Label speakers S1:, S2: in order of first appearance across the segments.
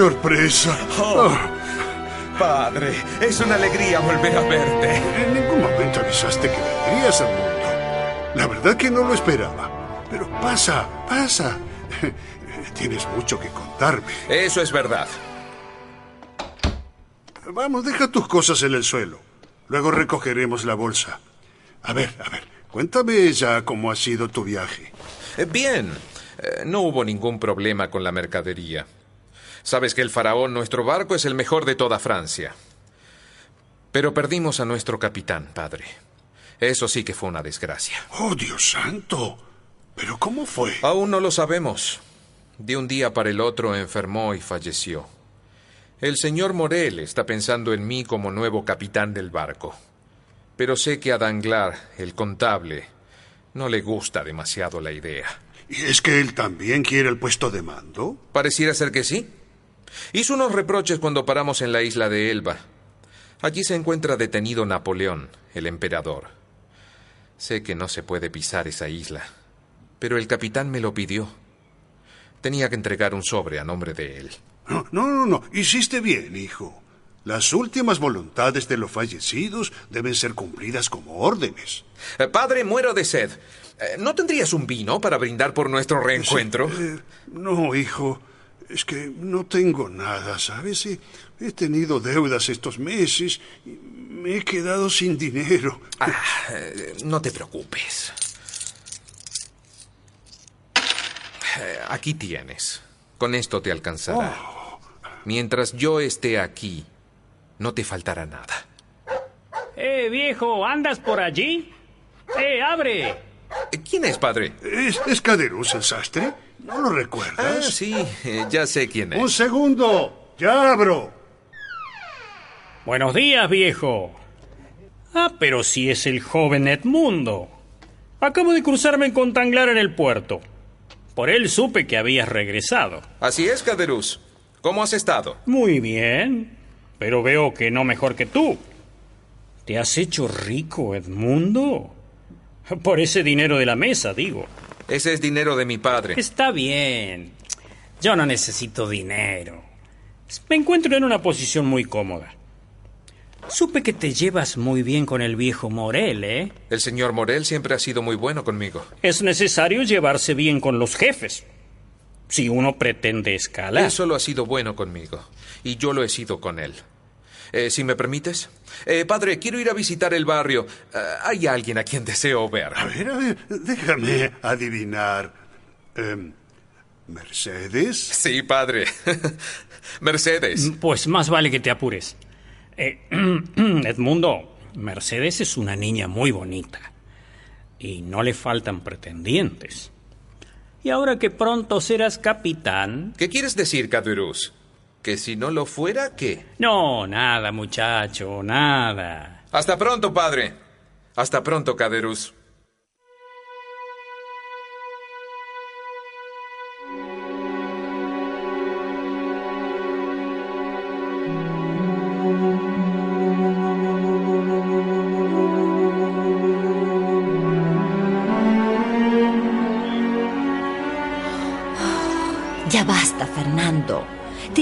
S1: sorpresa.
S2: Oh.
S1: Ah,
S2: Padre, es una alegría volver a verte.
S1: en ningún momento avisaste que vendrías al mundo. La verdad que no lo esperaba. Pero pasa, pasa. Tienes mucho que contarme.
S2: Eso es verdad.
S1: Vamos, deja tus cosas en el suelo. Luego recogeremos la bolsa. A ver, a ver, cuéntame ya cómo ha sido tu viaje.
S2: Bien, Eh, no hubo ningún problema con la mercadería. Sabes que el faraón, nuestro barco, es el mejor de toda Francia. Pero perdimos a nuestro capitán, padre. Eso sí que fue una desgracia.
S1: Oh, Dios santo. ¿Pero cómo fue?
S2: Aún no lo sabemos. De un día para el otro enfermó y falleció. El señor Morel está pensando en mí como nuevo capitán del barco. Pero sé que a Danglar, el contable, no le gusta demasiado la idea.
S1: ¿Y es que él también quiere el puesto de mando?
S2: Pareciera ser que sí. Hizo unos reproches cuando paramos en la isla de Elba. Allí se encuentra detenido Napoleón, el emperador. Sé que no se puede pisar esa isla, pero el capitán me lo pidió. Tenía que entregar un sobre a nombre de él.
S1: No, no, no, no. Hiciste bien, hijo. Las últimas voluntades de los fallecidos deben ser cumplidas como órdenes.
S2: Eh, Padre, muero de sed. Eh, ¿No tendrías un vino para brindar por nuestro reencuentro?
S1: Eh, no, hijo. Es que no tengo nada, ¿sabes? He, he tenido deudas estos meses y me he quedado sin dinero.
S2: Ah, eh, no te preocupes. Eh, Aquí tienes. Con esto te alcanzará. Mientras yo esté aquí, no te faltará nada.
S3: Eh, viejo, ¿andas por allí? Eh, abre.
S2: ¿Quién es, padre?
S1: ¿Es, es Caderuz el sastre? ¿No lo
S2: Ah,
S1: recuerdas?
S2: sí, eh, ya sé quién
S1: Un
S2: es.
S1: segundo. Ya abro.
S3: Buenos días, viejo. Ah, pero si es el joven Edmundo. Acabo de cruzarme con Tanglar en el puerto. Por él supe que habías regresado.
S2: Así es, Caderuz. ¿Cómo has estado?
S3: Muy bien, pero veo que no mejor que tú. ¿Te has hecho rico, Edmundo? Por ese dinero de la mesa, digo.
S2: Ese es dinero de mi padre.
S3: Está bien. Yo no necesito dinero. Me encuentro en una posición muy cómoda. Supe que te llevas muy bien con el viejo Morel, ¿eh?
S2: El señor Morel siempre ha sido muy bueno conmigo.
S3: Es necesario llevarse bien con los jefes. Si uno pretende escalar.
S2: Él solo ha sido bueno conmigo. Y yo lo he sido con él. Eh, si me permites. Eh, padre, quiero ir a visitar el barrio. Eh, hay alguien a quien deseo ver.
S1: A ver, a ver, déjame adivinar. Em, ¿Mercedes?
S2: Sí, padre. Mercedes.
S3: Pues más vale que te apures. Eh, Edmundo, Mercedes es una niña muy bonita. Y no le faltan pretendientes. Y ahora que pronto serás capitán.
S2: ¿Qué quieres decir, Caderuz? ¿Que si no lo fuera, qué?
S3: No, nada, muchacho, nada.
S2: Hasta pronto, padre. Hasta pronto, Caderuz.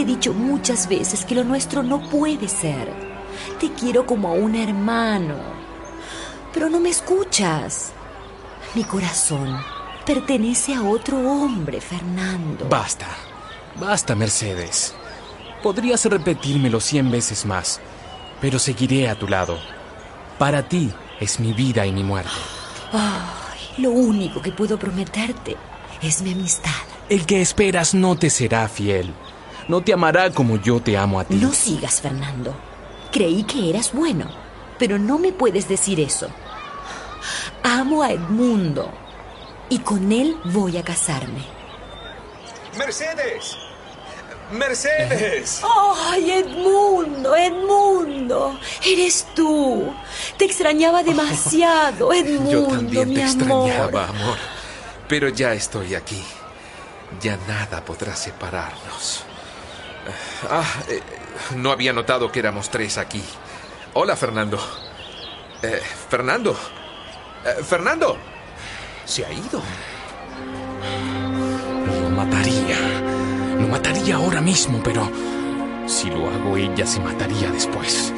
S4: He dicho muchas veces que lo nuestro no puede ser. Te quiero como a un hermano. Pero no me escuchas. Mi corazón pertenece a otro hombre, Fernando.
S5: Basta. Basta, Mercedes. Podrías repetírmelo cien veces más, pero seguiré a tu lado. Para ti es mi vida y mi muerte.
S4: Lo único que puedo prometerte es mi amistad.
S5: El que esperas no te será fiel. No te amará como yo te amo a ti.
S4: No sigas, Fernando. Creí que eras bueno, pero no me puedes decir eso. Amo a Edmundo y con él voy a casarme.
S2: Mercedes. Mercedes.
S4: ¡Ay, Edmundo, Edmundo! Eres tú. Te extrañaba demasiado, Edmundo,
S2: Yo también
S4: mi
S2: te
S4: amor.
S2: extrañaba, amor. Pero ya estoy aquí. Ya nada podrá separarnos. Ah, eh, no había notado que éramos tres aquí. Hola, Fernando. Eh, Fernando. Eh, Fernando. Se ha ido.
S5: Lo mataría. Lo mataría ahora mismo, pero si lo hago ella se mataría después.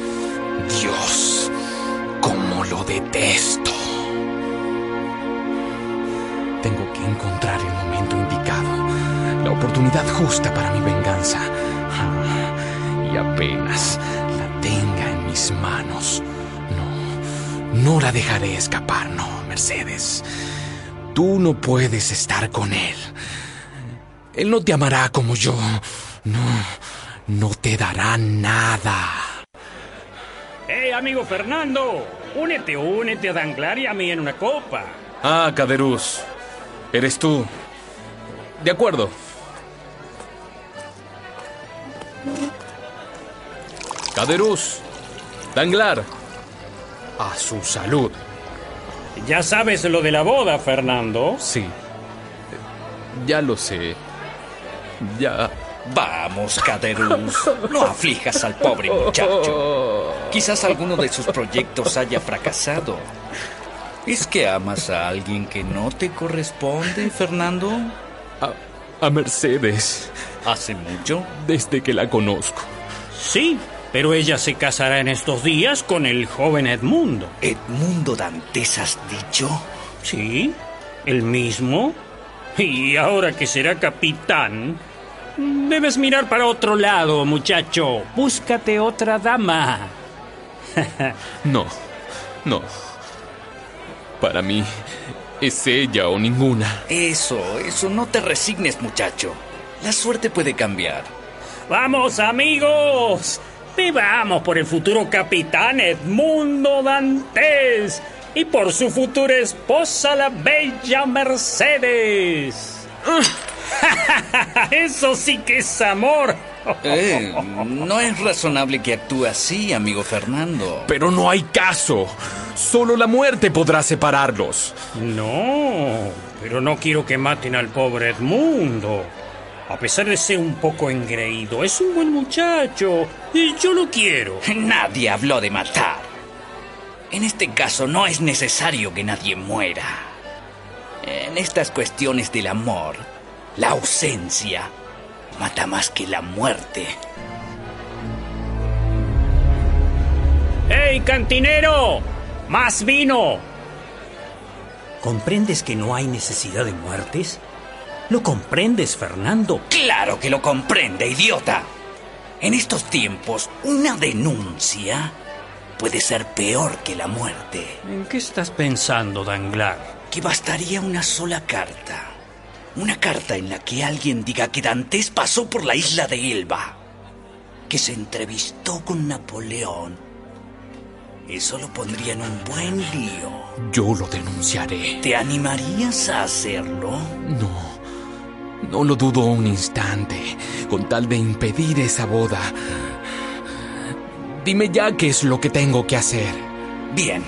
S5: Dios, cómo lo detesto. Tengo que encontrar el momento indicado, la oportunidad justa para mi venganza. Y apenas la tenga en mis manos, no, no la dejaré escapar, no, Mercedes. Tú no puedes estar con él. Él no te amará como yo. No, no te dará nada.
S3: ¡Hey, amigo Fernando! Únete, únete a Danglar y a mí en una copa.
S5: Ah, Caderuz. Eres tú. De acuerdo. Caderuz. Danglar. A su salud.
S3: Ya sabes lo de la boda, Fernando.
S5: Sí. Ya lo sé. Ya.
S6: Vamos, Caderus. No aflijas al pobre muchacho. Quizás alguno de sus proyectos haya fracasado. ¿Es que amas a alguien que no te corresponde, Fernando?
S5: A, a Mercedes.
S6: ¿Hace mucho?
S5: Desde que la conozco.
S3: Sí, pero ella se casará en estos días con el joven Edmundo.
S6: ¿Edmundo Dantes has dicho?
S3: Sí, el mismo. Y ahora que será capitán, debes mirar para otro lado, muchacho. Búscate otra dama.
S5: No. No. Para mí, es ella o ninguna.
S6: Eso, eso, no te resignes, muchacho. La suerte puede cambiar.
S3: Vamos, amigos. Vivamos por el futuro capitán Edmundo Dantes y por su futura esposa, la bella Mercedes. Eso sí que es amor.
S6: Eh, no es razonable que actúe así, amigo Fernando.
S5: Pero no hay caso. Solo la muerte podrá separarlos.
S3: No, pero no quiero que maten al pobre Edmundo. A pesar de ser un poco engreído, es un buen muchacho y yo lo quiero.
S6: Nadie habló de matar. En este caso no es necesario que nadie muera. En estas cuestiones del amor, la ausencia mata más que la muerte.
S3: ¡Hey, cantinero! ¡Más vino! ¿Comprendes que no hay necesidad de muertes? ¿Lo comprendes, Fernando?
S6: Claro que lo comprende, idiota. En estos tiempos, una denuncia puede ser peor que la muerte.
S3: ¿En qué estás pensando, Danglar?
S6: Que bastaría una sola carta. Una carta en la que alguien diga que Dantes pasó por la isla de Elba. Que se entrevistó con Napoleón. Eso lo pondría en un buen lío.
S5: Yo lo denunciaré.
S6: ¿Te animarías a hacerlo?
S5: No. No lo dudo un instante, con tal de impedir esa boda. Dime ya qué es lo que tengo que hacer.
S6: Bien.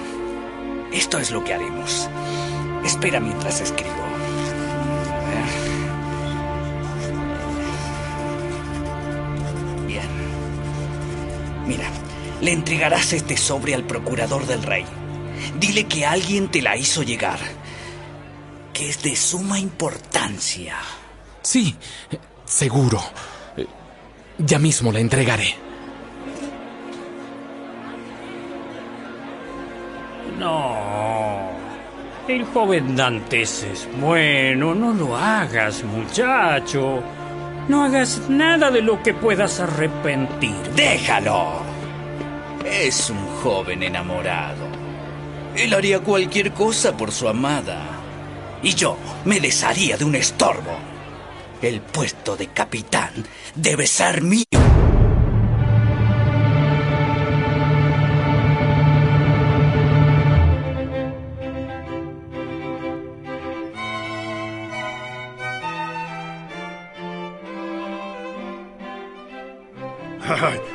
S6: Esto es lo que haremos. Espera mientras escribo. Bien. Mira, le entregarás este sobre al procurador del rey. Dile que alguien te la hizo llegar. Que es de suma importancia.
S5: Sí, seguro. Ya mismo la entregaré.
S3: No. El joven Dantes es bueno. No lo hagas, muchacho. No hagas nada de lo que puedas arrepentir.
S6: ¡Déjalo! Es un joven enamorado. Él haría cualquier cosa por su amada. Y yo me desharía de un estorbo. El puesto de capitán debe ser mío.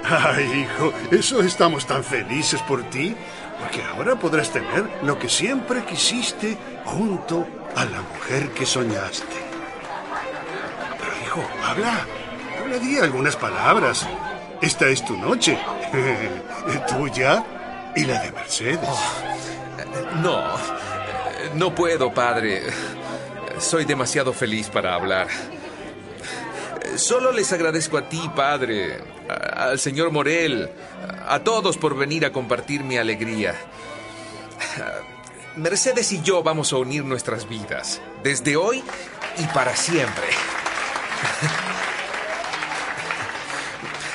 S1: Ay, hijo, eso estamos tan felices por ti, porque ahora podrás tener lo que siempre quisiste junto a la mujer que soñaste. Habla, habla, di algunas palabras. Esta es tu noche, tuya y la de Mercedes.
S2: No, no puedo, padre. Soy demasiado feliz para hablar. Solo les agradezco a ti, padre, al señor Morel, a todos por venir a compartir mi alegría. Mercedes y yo vamos a unir nuestras vidas, desde hoy y para siempre.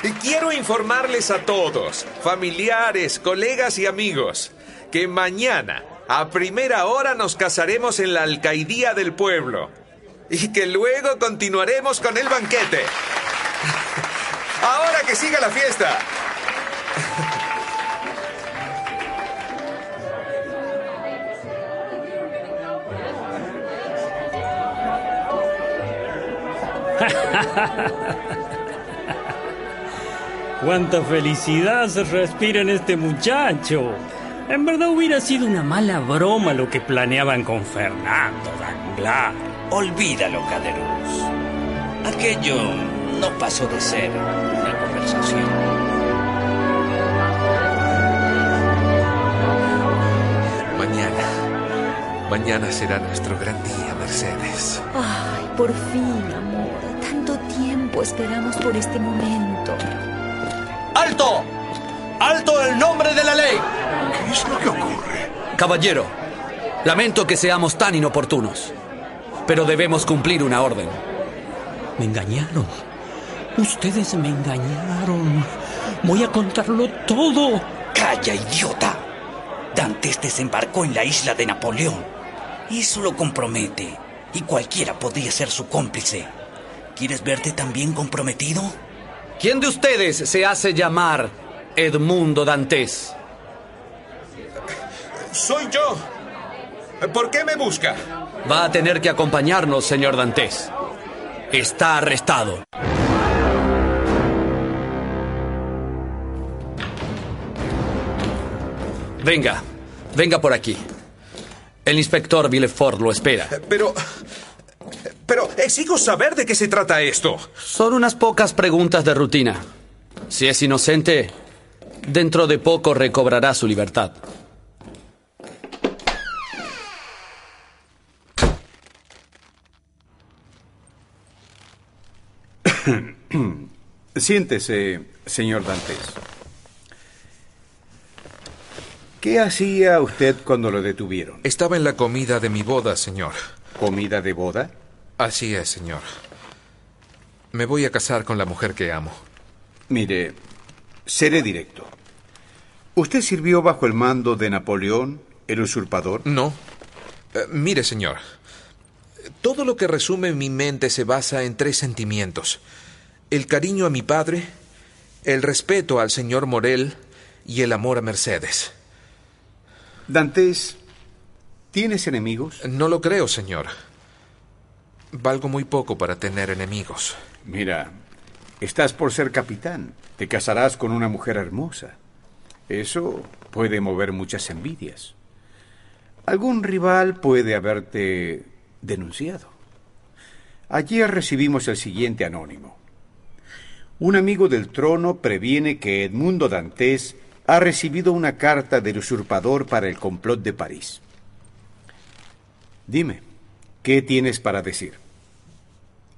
S2: Y quiero informarles a todos, familiares, colegas y amigos, que mañana, a primera hora, nos casaremos en la alcaidía del pueblo. Y que luego continuaremos con el banquete. Ahora que siga la fiesta.
S3: Cuánta felicidad se respira en este muchacho. En verdad hubiera sido una mala broma lo que planeaban con Fernando Danglars.
S6: Olvídalo, Caderuz. Aquello no pasó de ser una conversación.
S2: Mañana. Mañana será nuestro gran día, Mercedes.
S4: Ay, por fin, amor. Tiempo esperamos por este momento.
S7: ¡Alto! ¡Alto el nombre de la ley!
S1: ¿Qué es lo que ocurre?
S7: Caballero, lamento que seamos tan inoportunos, pero debemos cumplir una orden.
S3: Me engañaron. Ustedes me engañaron. Voy a contarlo todo.
S6: ¡Calla, idiota! Dantes desembarcó en la isla de Napoleón. Eso lo compromete. Y cualquiera podría ser su cómplice. ¿Quieres verte también comprometido?
S7: ¿Quién de ustedes se hace llamar Edmundo Dantes?
S2: Soy yo. ¿Por qué me busca?
S7: Va a tener que acompañarnos, señor Dantes. Está arrestado. Venga, venga por aquí. El inspector Villefort lo espera.
S2: Pero... Pero exijo saber de qué se trata esto.
S7: Son unas pocas preguntas de rutina. Si es inocente, dentro de poco recobrará su libertad.
S8: Siéntese, señor Dantes. ¿Qué hacía usted cuando lo detuvieron?
S2: Estaba en la comida de mi boda, señor.
S8: ¿Comida de boda?
S2: Así es, señor. Me voy a casar con la mujer que amo.
S8: Mire, seré directo. ¿Usted sirvió bajo el mando de Napoleón, el usurpador?
S2: No. Eh, mire, señor. Todo lo que resume mi mente se basa en tres sentimientos. El cariño a mi padre, el respeto al señor Morel y el amor a Mercedes.
S8: Dantes, ¿tienes enemigos?
S2: No lo creo, señor. Valgo muy poco para tener enemigos.
S8: Mira, estás por ser capitán. Te casarás con una mujer hermosa. Eso puede mover muchas envidias. Algún rival puede haberte denunciado. Ayer recibimos el siguiente anónimo. Un amigo del trono previene que Edmundo Dantes ha recibido una carta del usurpador para el complot de París. Dime, ¿qué tienes para decir?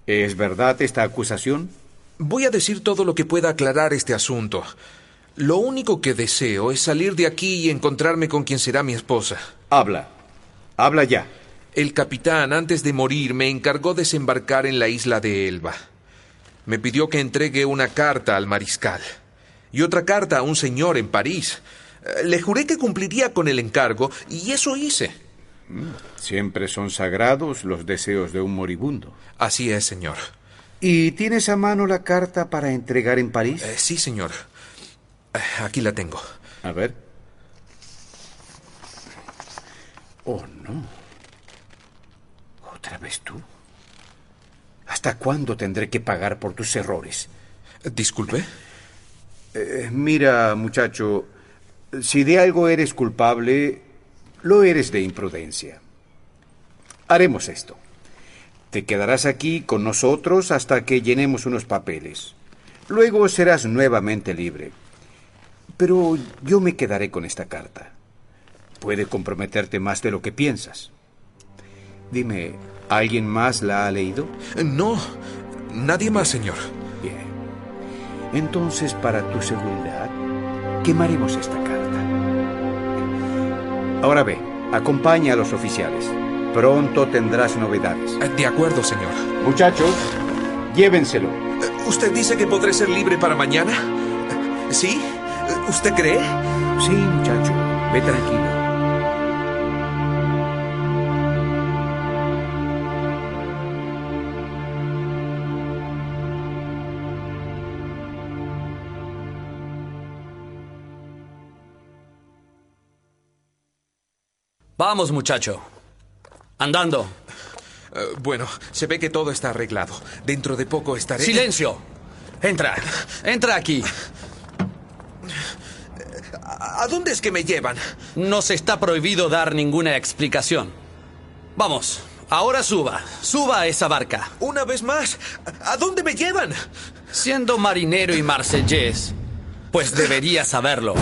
S8: ¿Es verdad esta acusación?
S2: Voy a decir todo lo que pueda aclarar este asunto. Lo único que deseo es salir de aquí y encontrarme con quien será mi esposa.
S8: Habla. Habla ya.
S2: El capitán, antes de morir, me encargó desembarcar en la isla de Elba. Me pidió que entregue una carta al mariscal y otra carta a un señor en París. Eh, Le juré que cumpliría con el encargo y eso hice.
S8: Siempre son sagrados los deseos de un moribundo.
S2: Así es, señor.
S8: ¿Y tienes a mano la carta para entregar en París?
S2: Eh, sí, señor. Eh, Aquí la tengo.
S8: A ver. Oh, no. ¿Otra vez tú? ¿Hasta cuándo tendré que pagar por tus errores?
S2: Disculpe.
S8: Eh, mira, muchacho, si de algo eres culpable, lo eres de imprudencia. Haremos esto. Te quedarás aquí con nosotros hasta que llenemos unos papeles. Luego serás nuevamente libre. Pero yo me quedaré con esta carta. Puede comprometerte más de lo que piensas. Dime, ¿alguien más la ha leído?
S2: No, nadie más, señor.
S8: Bien. Entonces, para tu seguridad, quemaremos esta carta. Ahora ve, acompaña a los oficiales. Pronto tendrás novedades.
S2: Eh, De acuerdo, señor.
S8: Muchachos, llévenselo.
S2: Eh, ¿Usted dice que podré ser libre para mañana? Eh, ¿Sí? ¿Usted cree?
S8: Sí, muchacho. Ve tranquilo.
S7: Vamos, muchacho. Andando.
S2: Eh, bueno, se ve que todo está arreglado. Dentro de poco estaré...
S7: Silencio. Entra. Entra aquí.
S2: ¿A dónde es que me llevan?
S7: Nos está prohibido dar ninguna explicación. Vamos. Ahora suba. Suba a esa barca.
S2: Una vez más, ¿a dónde me llevan?
S7: Siendo marinero y marsellés, pues debería saberlo.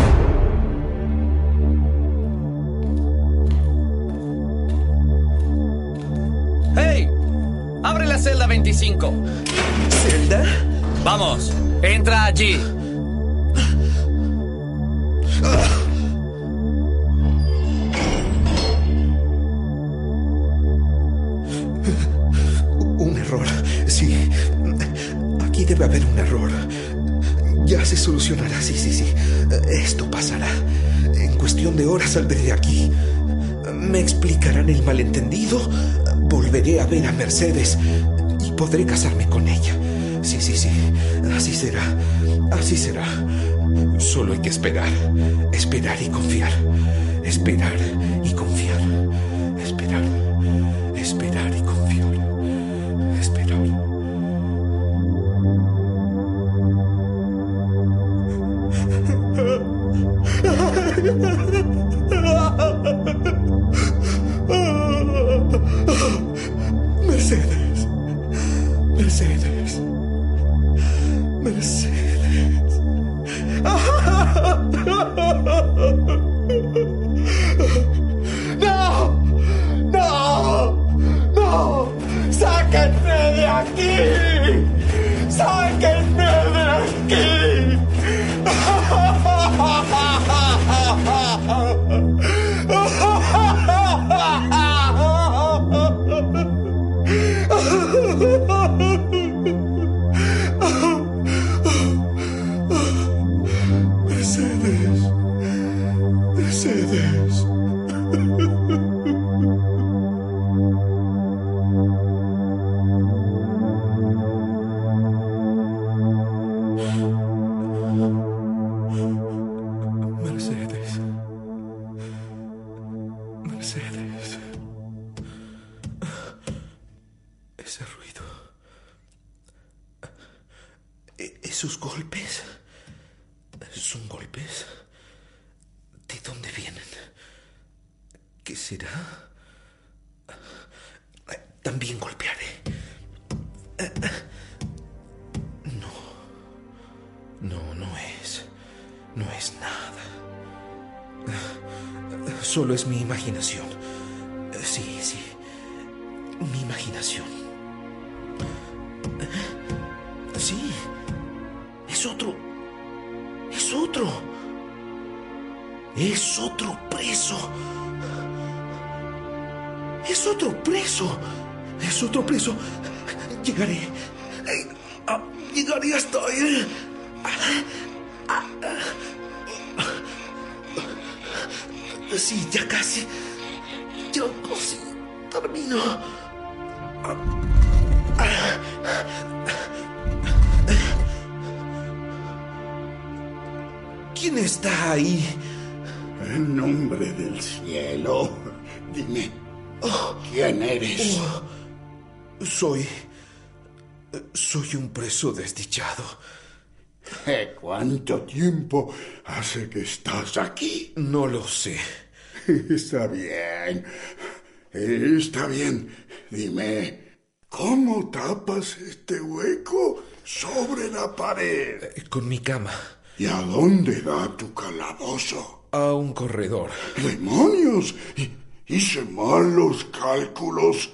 S7: ¡Abre la celda 25!
S2: ¿Celda?
S7: Vamos, entra allí.
S2: Un error, sí. Aquí debe haber un error. Ya se solucionará, sí, sí, sí. Esto pasará. En cuestión de horas saldré de aquí. Me explicarán el malentendido. Volveré a ver a Mercedes y podré casarme con ella. Sí, sí, sí. Así será. Así será. Solo hay que esperar. Esperar y confiar. Esperar Preso desdichado.
S1: ¿Cuánto tiempo hace que estás aquí?
S2: No lo sé.
S1: Está bien. Está bien. Dime, ¿cómo tapas este hueco sobre la pared?
S2: Eh, Con mi cama.
S1: ¿Y a dónde da tu calabozo?
S2: A un corredor.
S1: ¡Demonios! Hi- Hice mal los cálculos.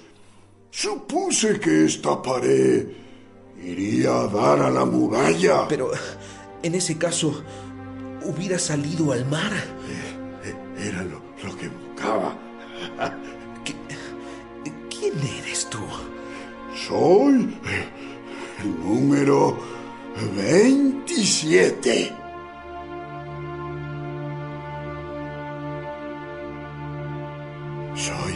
S1: Supuse que esta pared iría a dar a la muralla.
S2: Pero en ese caso, hubiera salido al mar.
S1: Era lo, lo que buscaba.
S2: ¿Quién eres tú?
S1: Soy el número 27. Soy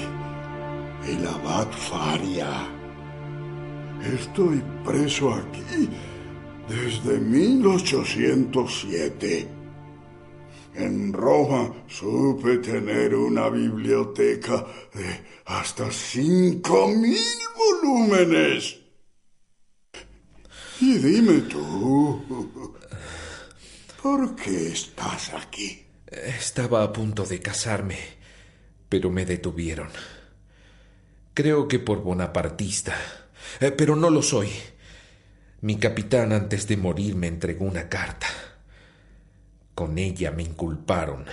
S1: el abad Faria. Estoy preso aquí desde 1807. En Roma supe tener una biblioteca de hasta cinco mil volúmenes. Y dime tú, ¿por qué estás aquí?
S2: Estaba a punto de casarme, pero me detuvieron. Creo que por bonapartista, eh, pero no lo soy. Mi capitán antes de morir me entregó una carta. Con ella me inculparon.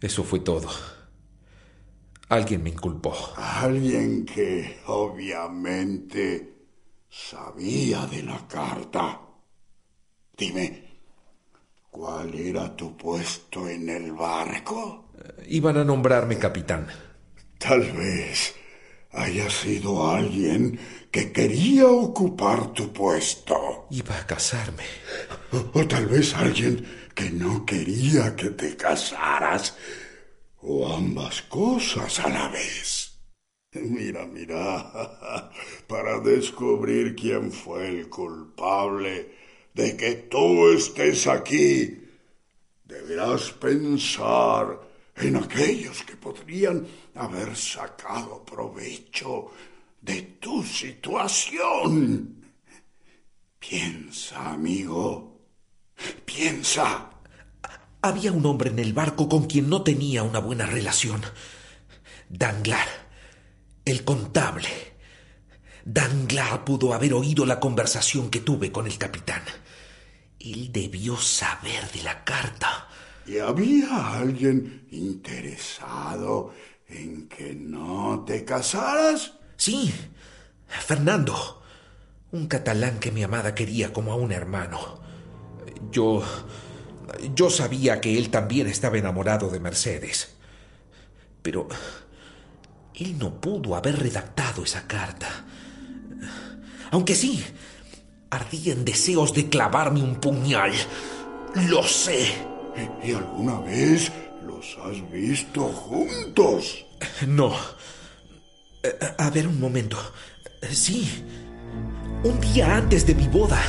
S2: Eso fue todo. Alguien me inculpó.
S1: Alguien que obviamente sabía de la carta. Dime, ¿cuál era tu puesto en el barco?
S2: Iban a nombrarme capitán.
S1: Tal vez haya sido alguien que quería ocupar tu puesto.
S2: Iba a casarme.
S1: O, o tal vez alguien que no quería que te casaras. O ambas cosas a la vez. Mira, mira, para descubrir quién fue el culpable de que tú estés aquí, deberás pensar en aquellos que podrían haber sacado provecho de tu situación. Piensa, amigo. Piensa.
S2: Había un hombre en el barco con quien no tenía una buena relación. Danglar, el contable. Danglar pudo haber oído la conversación que tuve con el capitán. Él debió saber de la carta.
S1: ¿Y había alguien interesado en que no te casaras?
S2: Sí, Fernando, un catalán que mi amada quería como a un hermano. Yo... Yo sabía que él también estaba enamorado de Mercedes. Pero él no pudo haber redactado esa carta. Aunque sí, ardía en deseos de clavarme un puñal. Lo sé.
S1: ¿Y alguna vez los has visto juntos?
S2: No. Eh, A ver un momento. Sí. Un día antes de mi boda.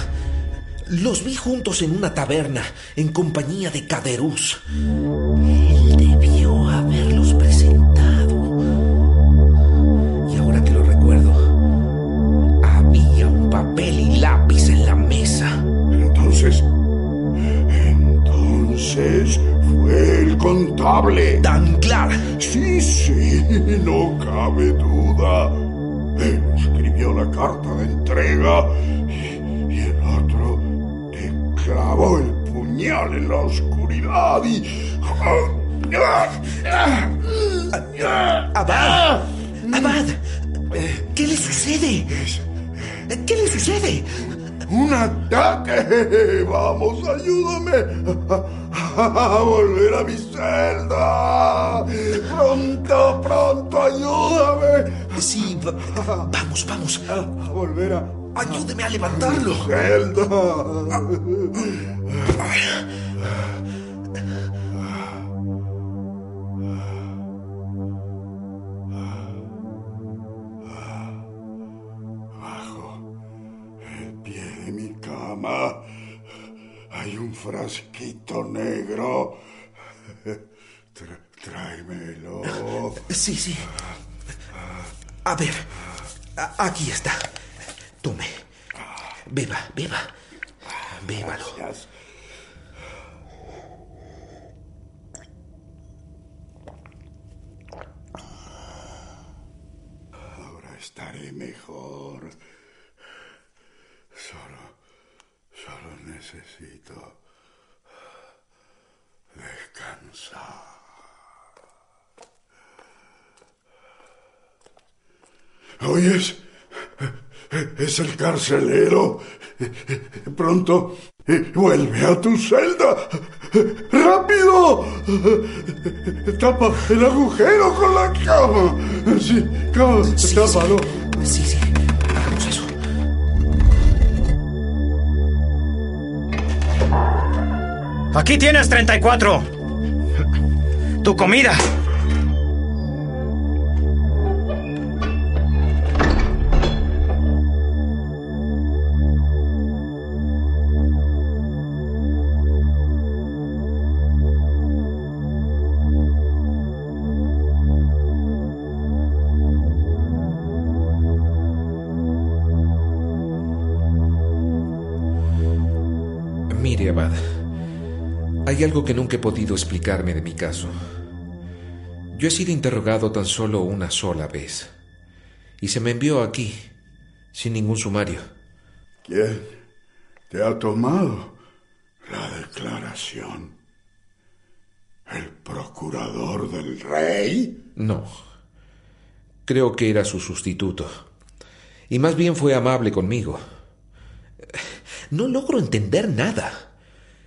S2: Los vi juntos en una taberna, en compañía de Caderús.
S1: Contable.
S2: Danglar.
S1: Sí, sí, no cabe duda. Él escribió la carta de entrega y, y el otro te clavó el puñal en la oscuridad y.
S2: Abad. Abad. ¿Qué le sucede? ¿Qué le sucede?
S1: ¡Un ataque! ¡Vamos, ayúdame! ¡A volver a mi celda! ¡Pronto, pronto, ayúdame!
S2: Sí, va- vamos, vamos.
S1: A volver a
S2: Ayúdeme a levantarlo.
S1: mi celda. Mi cama hay un frasquito negro. Tra- tráemelo.
S2: Sí, sí. A ver, a- aquí está. Tome. Beba, beba. Bébalo.
S1: Gracias. Ahora estaré mejor. Solo, solo necesito descansar. ¿Oyes? Es el carcelero. Pronto vuelve a tu celda. ¡Rápido! Tapa el agujero con la cama. Sí, cama, tápalo.
S2: Sí, sí,
S3: Aquí tienes 34. Tu comida.
S2: Hay algo que nunca he podido explicarme de mi caso. Yo he sido interrogado tan solo una sola vez. Y se me envió aquí, sin ningún sumario.
S1: ¿Quién te ha tomado la declaración? ¿El procurador del rey?
S2: No. Creo que era su sustituto. Y más bien fue amable conmigo. No logro entender nada.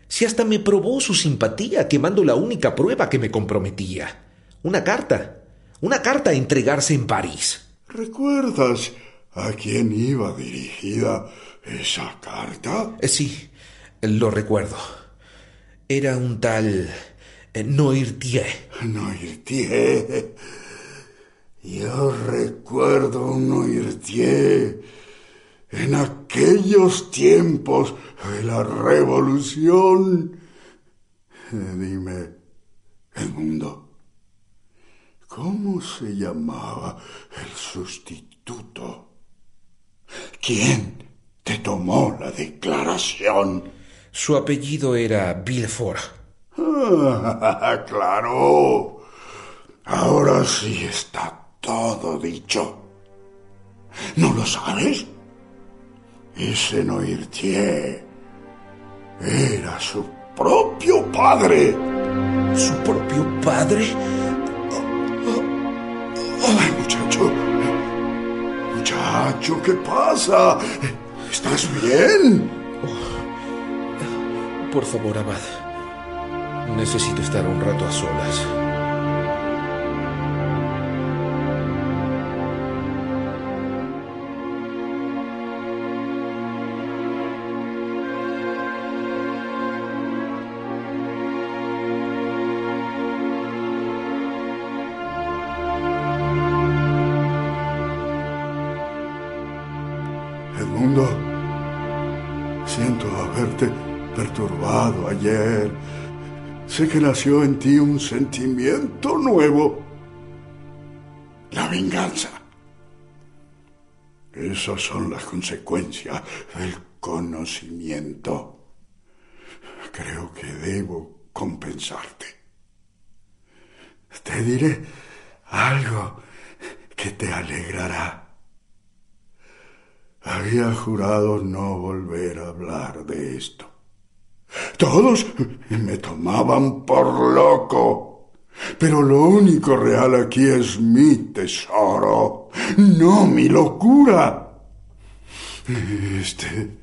S2: Si hasta me probó su simpatía quemando la única prueba que me comprometía. Una carta. Una carta a entregarse en París.
S1: ¿Recuerdas a quién iba dirigida esa carta?
S2: Eh, Sí, lo recuerdo. Era un tal eh, Noirtier.
S1: Noirtier. Yo recuerdo un Noirtier en aquellos tiempos de la revolución. Eh, Dime, Edmundo, ¿cómo se llamaba el sustituto? ¿Quién te tomó la declaración?
S2: Su apellido era Villefort.
S1: Ah, claro. Ahora sí está todo dicho. ¿No lo sabes? Ese Noirtier era su propio padre.
S2: ¿Su propio padre?
S1: Ay, muchacho. Muchacho, ¿qué pasa? ¿Estás bien?
S2: Por favor, Abad. Necesito estar un rato a solas.
S1: Sé que nació en ti un sentimiento nuevo. La venganza. Esas son las consecuencias del conocimiento. Creo que debo compensarte. Te diré algo que te alegrará. Había jurado no volver a hablar de esto. Todos me tomaban por loco. Pero lo único real aquí es mi tesoro, no mi locura. Este...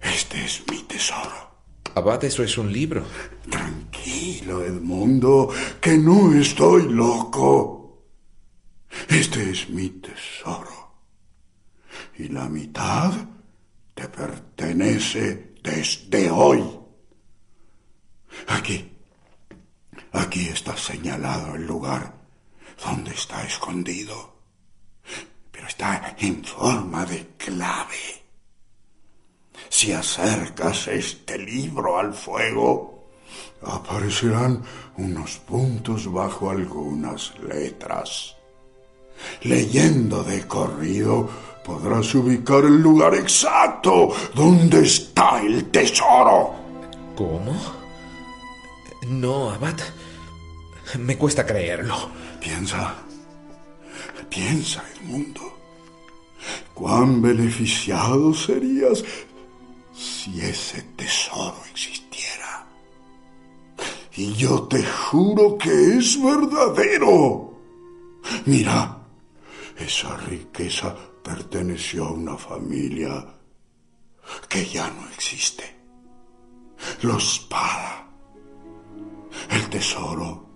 S1: Este es mi tesoro.
S2: Abad, eso es un libro.
S1: Tranquilo, Edmundo, que no estoy loco. Este es mi tesoro. Y la mitad te pertenece desde hoy. Aquí, aquí está señalado el lugar donde está escondido. Pero está en forma de clave. Si acercas este libro al fuego, aparecerán unos puntos bajo algunas letras. Leyendo de corrido, podrás ubicar el lugar exacto donde está el tesoro.
S2: ¿Cómo? No, Abad. Me cuesta creerlo.
S1: Piensa, piensa, Edmundo. Cuán beneficiado serías si ese tesoro existiera. Y yo te juro que es verdadero. Mira, esa riqueza perteneció a una familia que ya no existe. Los Pada. El tesoro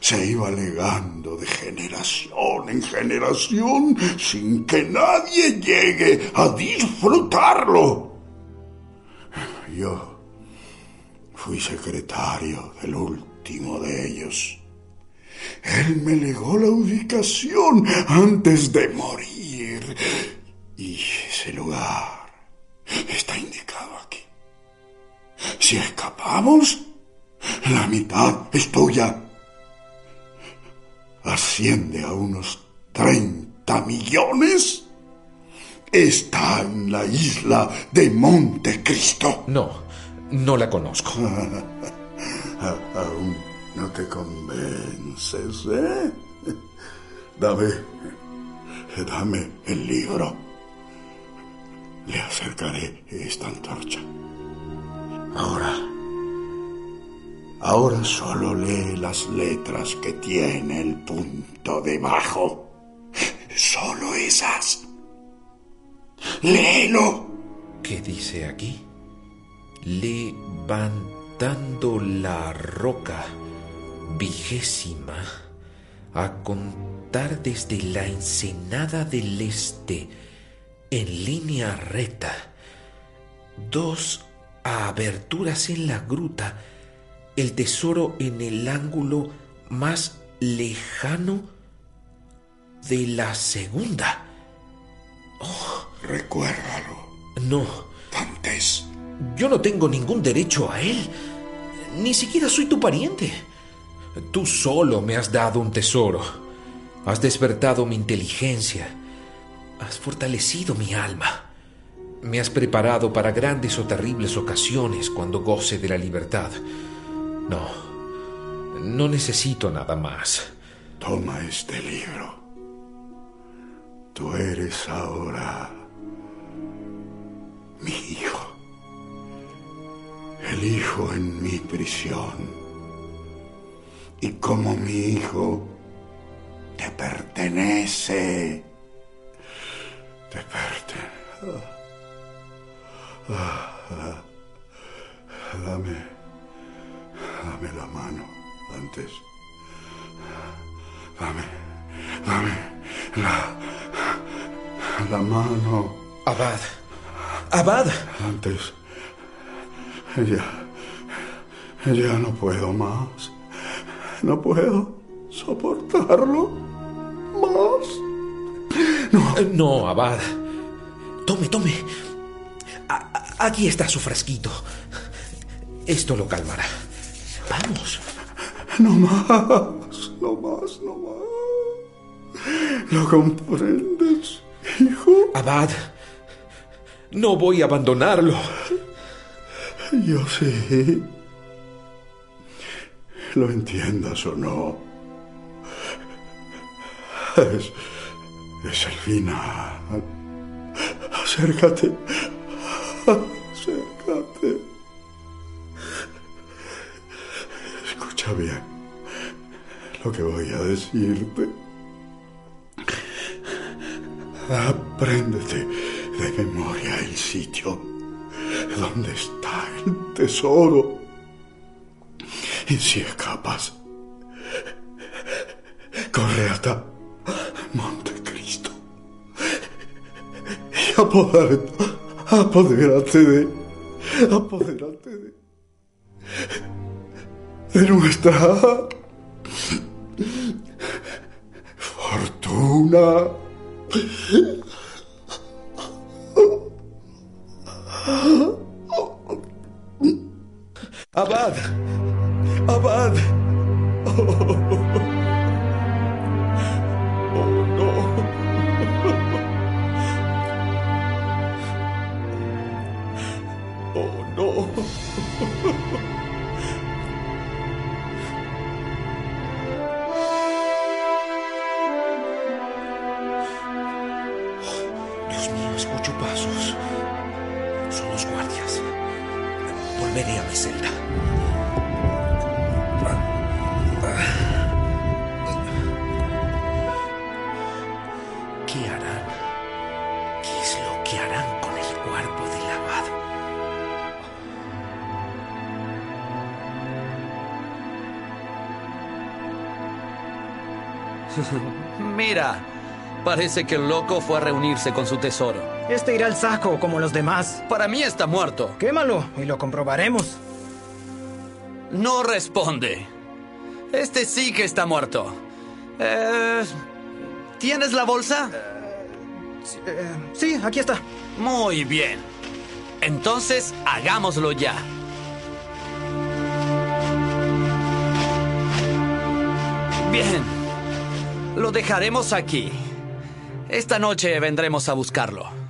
S1: se iba legando de generación en generación sin que nadie llegue a disfrutarlo. Yo fui secretario del último de ellos. Él me legó la ubicación antes de morir. Y ese lugar está indicado aquí. Si escapamos, la mitad es tuya. Asciende a unos 30 millones. Está en la isla de Montecristo.
S2: No, no la conozco.
S1: Aún no te convences, ¿eh? Dame, dame el libro. Le acercaré esta antorcha. Ahora, ahora solo lee las letras que tiene el punto debajo. Solo esas. Léelo.
S2: ¿Qué dice aquí? Levantando la roca vigésima a desde la ensenada del este en línea recta. Dos aberturas en la gruta, el tesoro en el ángulo más lejano de la segunda.
S1: Oh, recuérdalo.
S2: No.
S1: Dantes.
S2: Yo no tengo ningún derecho a él. Ni siquiera soy tu pariente. Tú solo me has dado un tesoro. Has despertado mi inteligencia. Has fortalecido mi alma. Me has preparado para grandes o terribles ocasiones cuando goce de la libertad. No, no necesito nada más.
S1: Toma este libro. Tú eres ahora mi hijo. El hijo en mi prisión. Y como mi hijo te pertenece. Te pertenece. Dame, dame la mano antes. Dame, dame la, la mano.
S2: Abad, Abad.
S1: Antes, ya, ya no puedo más. No puedo soportarlo más.
S2: No, no, Abad. Tome, tome. Aquí está su frasquito. Esto lo calmará. Vamos.
S1: No más, no más, no más. ¿Lo comprendes, hijo?
S2: Abad, no voy a abandonarlo.
S1: Yo sí. Lo entiendas o no. Es, es el final. Acércate. Acércate. Escucha bien lo que voy a decirte. Apréndete de memoria el sitio donde está el tesoro. Y si escapas, corre hasta y apodérate, apodérate de, apodérate de, de nuestra fortuna.
S2: Abad.
S7: Parece que el loco fue a reunirse con su tesoro.
S9: Este irá al saco como los demás.
S7: Para mí está muerto.
S9: Quémalo y lo comprobaremos.
S7: No responde. Este sí que está muerto. Eh, ¿Tienes la bolsa?
S9: Eh, sí, aquí está.
S7: Muy bien. Entonces, hagámoslo ya. Bien. Lo dejaremos aquí. Esta noche vendremos a buscarlo.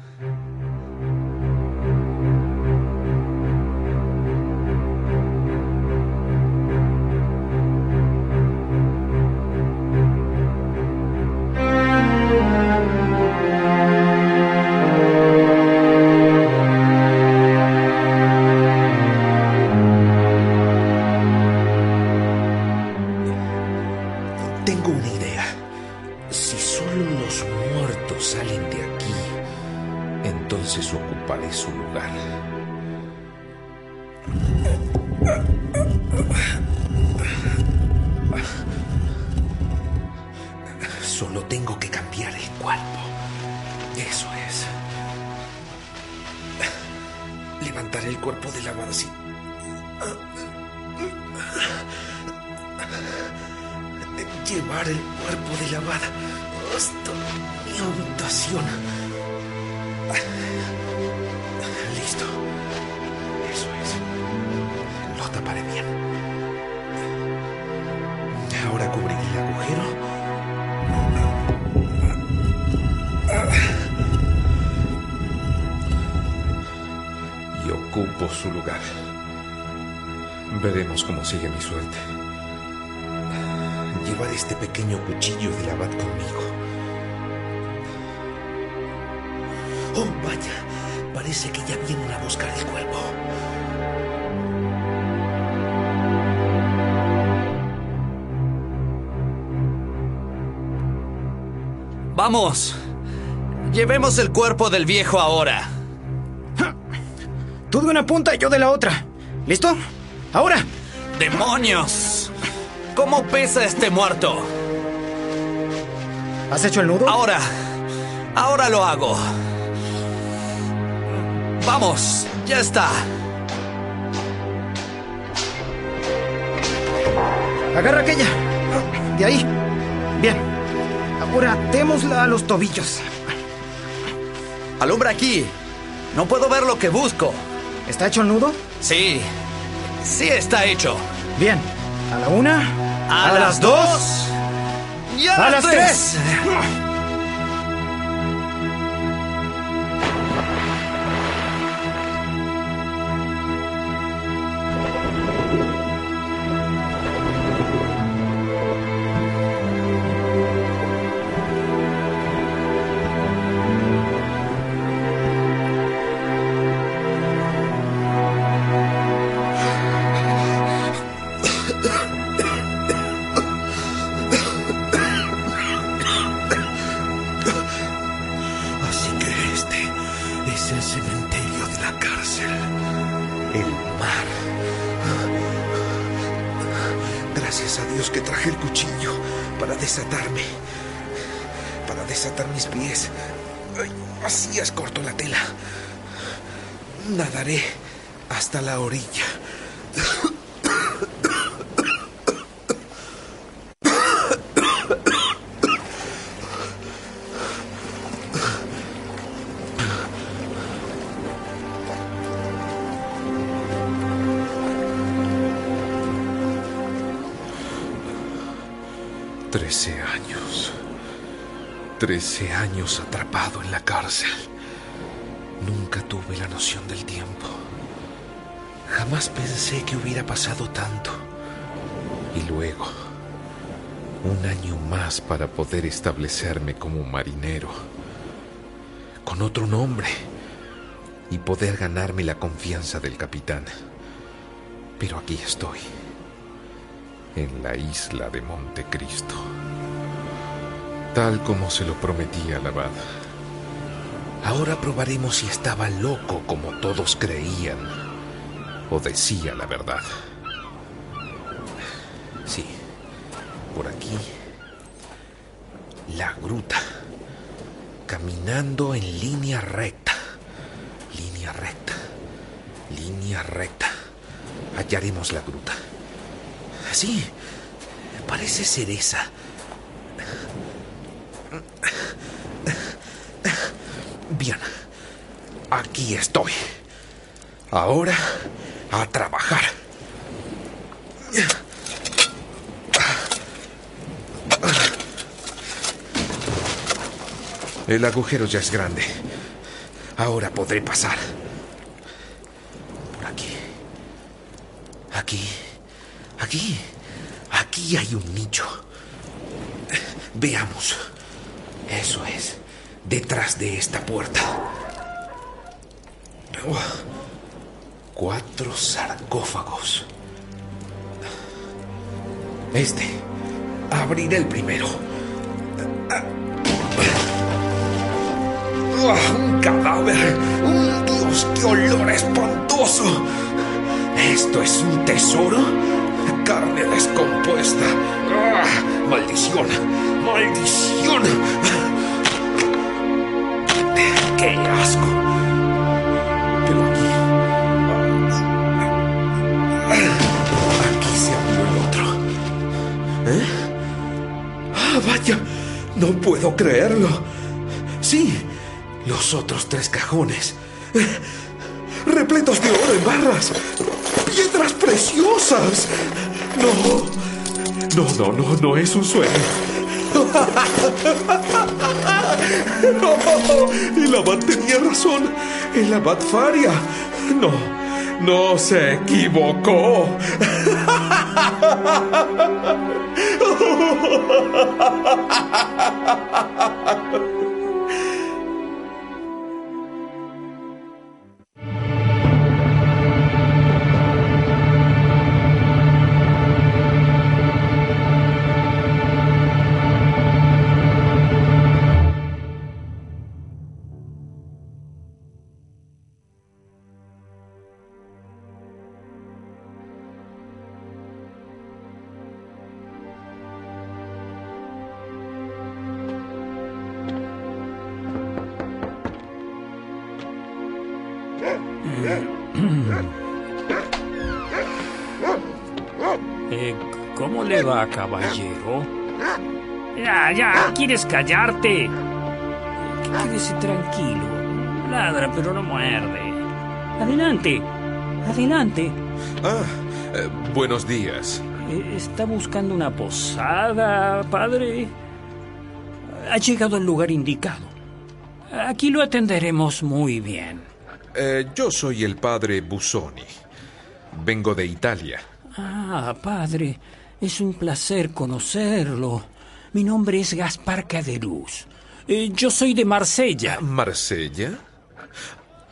S2: Ocupo su lugar. Veremos cómo sigue mi suerte.
S10: Llevar este pequeño cuchillo del abad conmigo. Oh, vaya. Parece que ya vienen a buscar el cuerpo.
S7: Vamos. Llevemos el cuerpo del viejo ahora.
S9: Tú de una punta y yo de la otra. ¿Listo? Ahora.
S7: ¡Demonios! ¿Cómo pesa este muerto?
S9: ¿Has hecho el nudo?
S7: Ahora. Ahora lo hago. Vamos, ya está.
S9: Agarra aquella. De ahí. Bien. Ahora atémosla a los tobillos.
S7: Alumbra aquí. No puedo ver lo que busco.
S9: ¿Está hecho el nudo?
S7: Sí. Sí está hecho.
S9: Bien. A la una.
S7: A, las dos. Y a,
S9: A las tres.
S2: Trece años atrapado en la cárcel.
S10: Nunca tuve la noción del tiempo. Jamás pensé que hubiera pasado tanto.
S2: Y luego, un año más para poder establecerme como marinero. Con otro nombre. Y poder ganarme la confianza del capitán. Pero aquí estoy. En la isla de Montecristo. Tal como se lo prometí al abad.
S10: Ahora probaremos si estaba loco como todos creían.
S2: O decía la verdad.
S10: Sí, por aquí.
S2: La gruta. Caminando en línea recta. Línea recta. Línea recta. Hallaremos la gruta. Sí, parece ser esa. Bien. Aquí estoy. Ahora a trabajar. El agujero ya es grande. Ahora podré pasar. Por aquí. Aquí. Aquí. Aquí hay un nicho. Veamos. Detrás de esta puerta. Cuatro sarcófagos. Este. Abriré el primero. ¡Un cadáver! ¡Un dios! ¡Qué olor espantoso! ¿Esto es un tesoro? Carne descompuesta. ¡Ah! ¡Maldición! ¡Maldición! ¡Qué asco! Pero aquí. Aquí se abrió el otro. ¿Eh? ¡Ah, vaya! No puedo creerlo. Sí, los otros tres cajones. Repletos de oro en barras. Piedras preciosas. No. No, no, no, no es un sueño. El abad tenía razón. El abad Faria. No, no se equivocó.
S3: caballero? Ya, ya, ¿quieres callarte? Quédese tranquilo. Ladra, pero no muerde. Adelante, adelante.
S2: Ah, eh, buenos días.
S3: Eh, ¿Está buscando una posada, padre? Ha llegado al lugar indicado. Aquí lo atenderemos muy bien.
S2: Eh, yo soy el padre Busoni. Vengo de Italia.
S3: Ah, padre, es un placer conocerlo. Mi nombre es Gaspar Caderuz. Eh, yo soy de Marsella.
S2: ¿Marsella?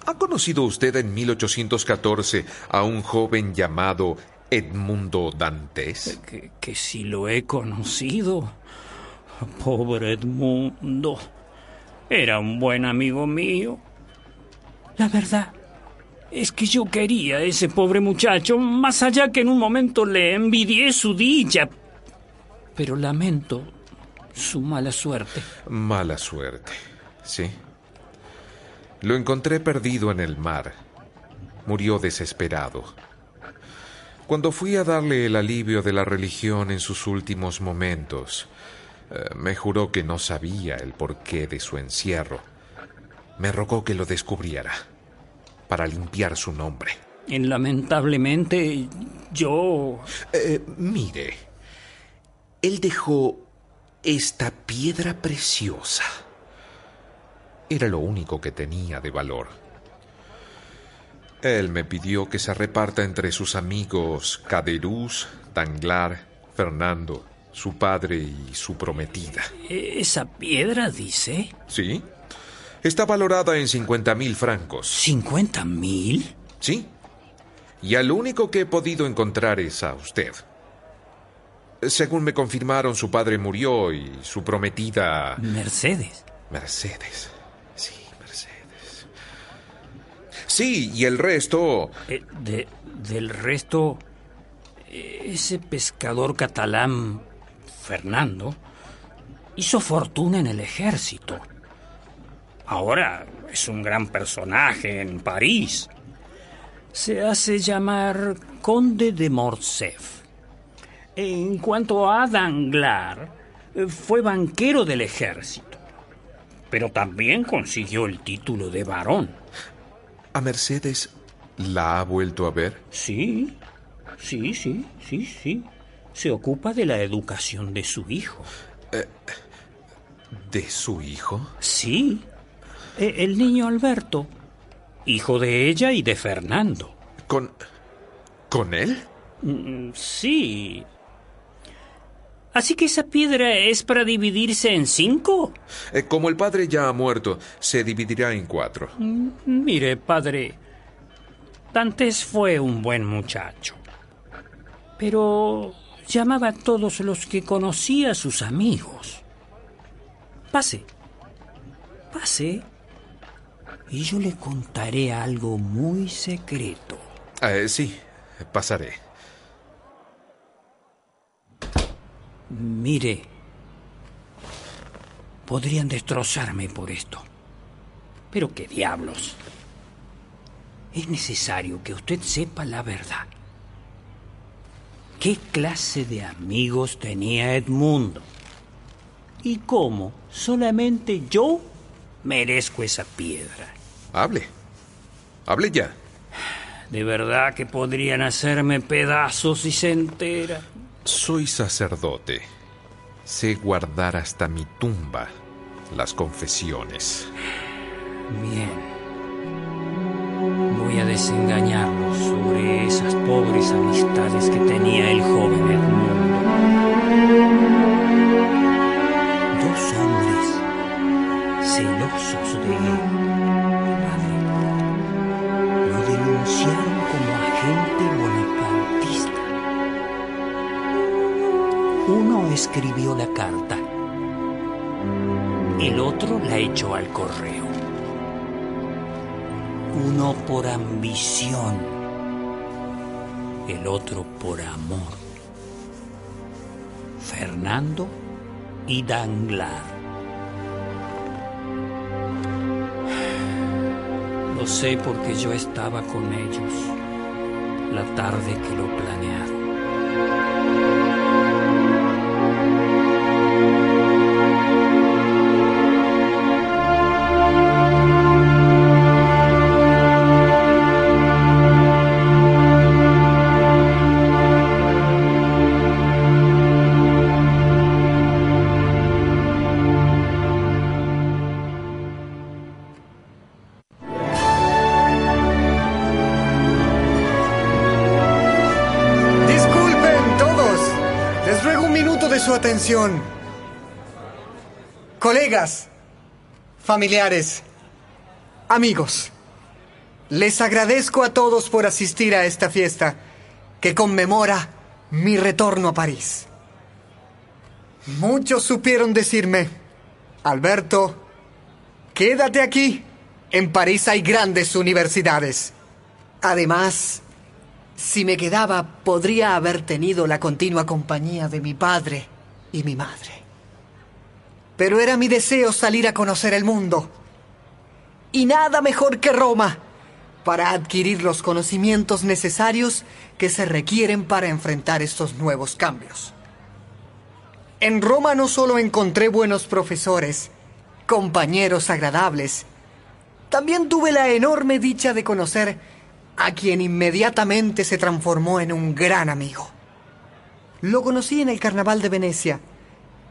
S2: ¿Ha conocido usted en 1814 a un joven llamado Edmundo Dantes?
S3: Que, que si lo he conocido. Pobre Edmundo. Era un buen amigo mío. La verdad es que yo quería a ese pobre muchacho, más allá que en un momento le envidié su dicha. Pero lamento su mala suerte.
S2: Mala suerte, sí. Lo encontré perdido en el mar. Murió desesperado. Cuando fui a darle el alivio de la religión en sus últimos momentos, eh, me juró que no sabía el porqué de su encierro. Me rogó que lo descubriera para limpiar su nombre.
S3: Lamentablemente, yo...
S2: Eh, mire, él dejó esta piedra preciosa. Era lo único que tenía de valor. Él me pidió que se reparta entre sus amigos Caderuz, Tanglar, Fernando, su padre y su prometida.
S3: ¿Esa piedra dice?
S2: Sí. Está valorada en 50 mil francos.
S3: ¿50 mil?
S2: Sí. Y al único que he podido encontrar es a usted. Según me confirmaron, su padre murió y su prometida...
S3: Mercedes.
S2: Mercedes. Sí, Mercedes. Sí, y el resto...
S3: Eh, de, del resto... Ese pescador catalán, Fernando, hizo fortuna en el ejército. Ahora es un gran personaje en París. Se hace llamar Conde de Morcerf. En cuanto a Danglars, fue banquero del ejército, pero también consiguió el título de varón.
S2: ¿A Mercedes la ha vuelto a ver?
S3: Sí, sí, sí, sí, sí. Se ocupa de la educación de su hijo.
S2: Eh, ¿De su hijo?
S3: Sí. Eh, el niño Alberto, hijo de ella y de Fernando.
S2: ¿Con. con él?
S3: Mm, Sí. Así que esa piedra es para dividirse en cinco.
S2: Eh, como el padre ya ha muerto, se dividirá en cuatro.
S3: Mm, Mire, padre, Dantes fue un buen muchacho, pero llamaba a todos los que conocía a sus amigos. Pase, pase, y yo le contaré algo muy secreto.
S2: Eh, sí, pasaré.
S3: Mire, podrían destrozarme por esto. Pero qué diablos. Es necesario que usted sepa la verdad. ¿Qué clase de amigos tenía Edmundo? ¿Y cómo solamente yo merezco esa piedra?
S2: Hable. Hable ya.
S3: De verdad que podrían hacerme pedazos si se entera.
S2: Soy sacerdote. Sé guardar hasta mi tumba las confesiones.
S3: Bien. Voy a desengañarlos sobre esas pobres amistades que tenía el joven Edmundo. Dos hombres celosos de él, escribió la carta, el otro la echó al correo. Uno por ambición, el otro por amor. Fernando y Danglars. Lo sé porque yo estaba con ellos la tarde que lo planearon.
S11: Colegas, familiares, amigos, les agradezco a todos por asistir a esta fiesta que conmemora mi retorno a París. Muchos supieron decirme, Alberto, quédate aquí. En París hay grandes universidades. Además, si me quedaba, podría haber tenido la continua compañía de mi padre y mi madre. Pero era mi deseo salir a conocer el mundo. Y nada mejor que Roma para adquirir los conocimientos necesarios que se requieren para enfrentar estos nuevos cambios. En Roma no solo encontré buenos profesores, compañeros agradables, también tuve la enorme dicha de conocer a quien inmediatamente se transformó en un gran amigo. Lo conocí en el Carnaval de Venecia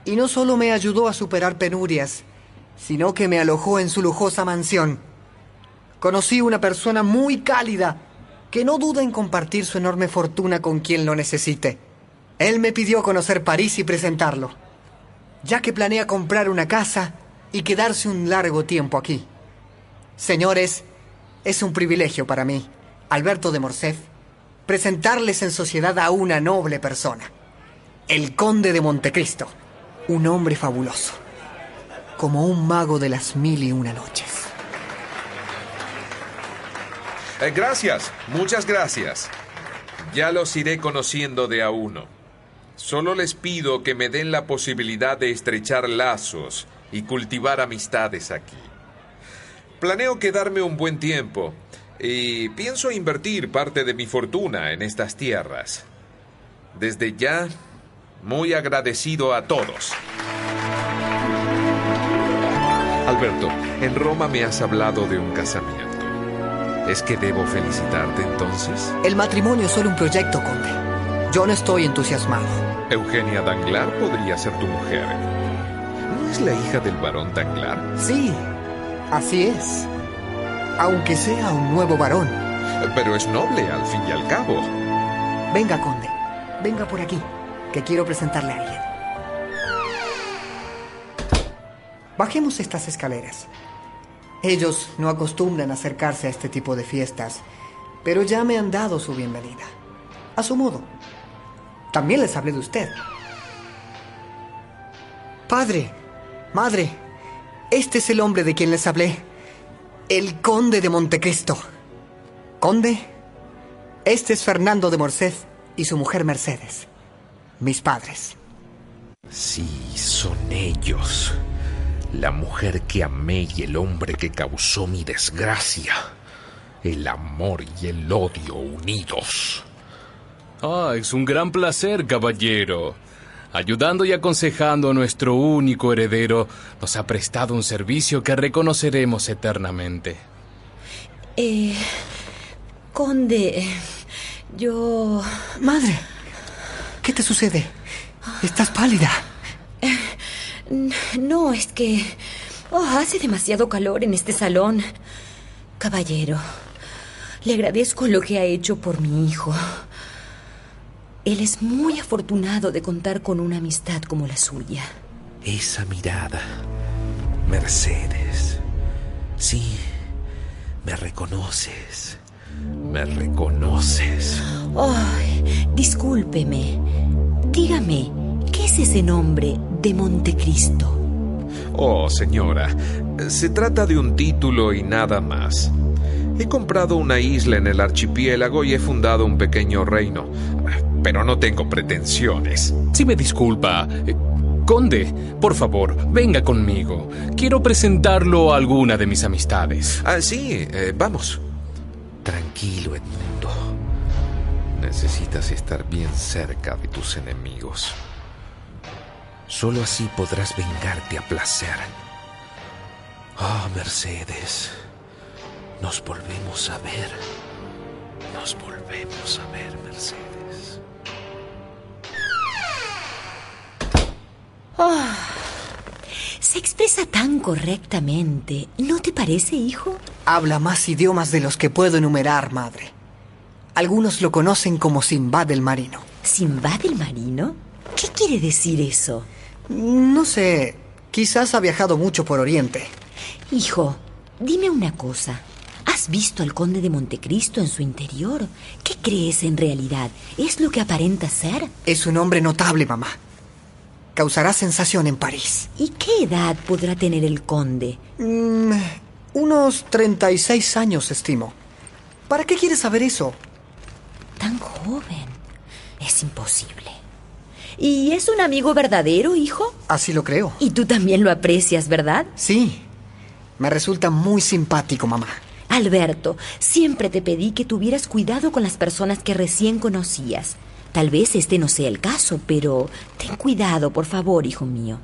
S11: y no solo me ayudó a superar penurias, sino que me alojó en su lujosa mansión. Conocí una persona muy cálida que no duda en compartir su enorme fortuna con quien lo necesite. Él me pidió conocer París y presentarlo, ya que planea comprar una casa y quedarse un largo tiempo aquí. Señores, es un privilegio para mí, Alberto de Morcerf, presentarles en sociedad a una noble persona, el conde de Montecristo, un hombre fabuloso, como un mago de las mil y una noches.
S2: Eh, gracias, muchas gracias. Ya los iré conociendo de a uno. Solo les pido que me den la posibilidad de estrechar lazos y cultivar amistades aquí. Planeo quedarme un buen tiempo y pienso invertir parte de mi fortuna en estas tierras. Desde ya, muy agradecido a todos. Alberto, en Roma me has hablado de un casamiento. ¿Es que debo felicitarte entonces?
S11: El matrimonio es solo un proyecto, conde. Yo no estoy entusiasmado.
S2: Eugenia Danglar podría ser tu mujer. ¿No es la hija del barón Danglar?
S11: Sí, así es. Aunque sea un nuevo varón.
S2: Pero es noble al fin y al cabo.
S11: Venga, conde. Venga por aquí, que quiero presentarle a alguien. Bajemos estas escaleras. Ellos no acostumbran acercarse a este tipo de fiestas, pero ya me han dado su bienvenida. A su modo. También les hablé de usted. Padre, madre, este es el hombre de quien les hablé. El conde de Montecristo. Conde, este es Fernando de Morced y su mujer Mercedes. Mis padres.
S2: Sí, son ellos. La mujer que amé y el hombre que causó mi desgracia. El amor y el odio unidos.
S5: Ah, es un gran placer, caballero. Ayudando y aconsejando a nuestro único heredero, nos ha prestado un servicio que reconoceremos eternamente.
S4: Eh. Conde. Yo.
S11: Madre. ¿Qué te sucede? Estás pálida.
S4: No, es que... Oh, hace demasiado calor en este salón. Caballero, le agradezco lo que ha hecho por mi hijo. Él es muy afortunado de contar con una amistad como la suya.
S2: Esa mirada. Mercedes. Sí, me reconoces. Me reconoces.
S4: Ay, discúlpeme. Dígame, ¿qué es ese nombre de Montecristo?
S2: Oh, señora, se trata de un título y nada más. He comprado una isla en el archipiélago y he fundado un pequeño reino, pero no tengo pretensiones.
S5: Si me disculpa, eh, Conde, por favor, venga conmigo. Quiero presentarlo a alguna de mis amistades.
S2: Ah, sí, eh, vamos. Tranquilo, Edmundo. Necesitas estar bien cerca de tus enemigos. Solo así podrás vengarte a placer. Ah, Mercedes. Nos volvemos a ver. Nos volvemos a ver, Mercedes.
S4: Oh, se expresa tan correctamente. ¿No te parece, hijo?
S11: Habla más idiomas de los que puedo enumerar, madre. Algunos lo conocen como Simbad el Marino.
S4: ¿Simbad el Marino? ¿Qué quiere decir eso?
S11: No sé. Quizás ha viajado mucho por Oriente.
S4: Hijo, dime una cosa. ¿Has visto al conde de Montecristo en su interior? ¿Qué crees en realidad? ¿Es lo que aparenta ser?
S11: Es un hombre notable, mamá. Causará sensación en París.
S4: ¿Y qué edad podrá tener el conde?
S11: Mm, unos 36 años, estimo. ¿Para qué quieres saber eso?
S4: Tan joven. Es imposible. ¿Y es un amigo verdadero, hijo?
S11: Así lo creo.
S4: Y tú también lo aprecias, ¿verdad?
S11: Sí. Me resulta muy simpático, mamá.
S4: Alberto, siempre te pedí que tuvieras cuidado con las personas que recién conocías. Tal vez este no sea el caso, pero ten cuidado, por favor, hijo mío.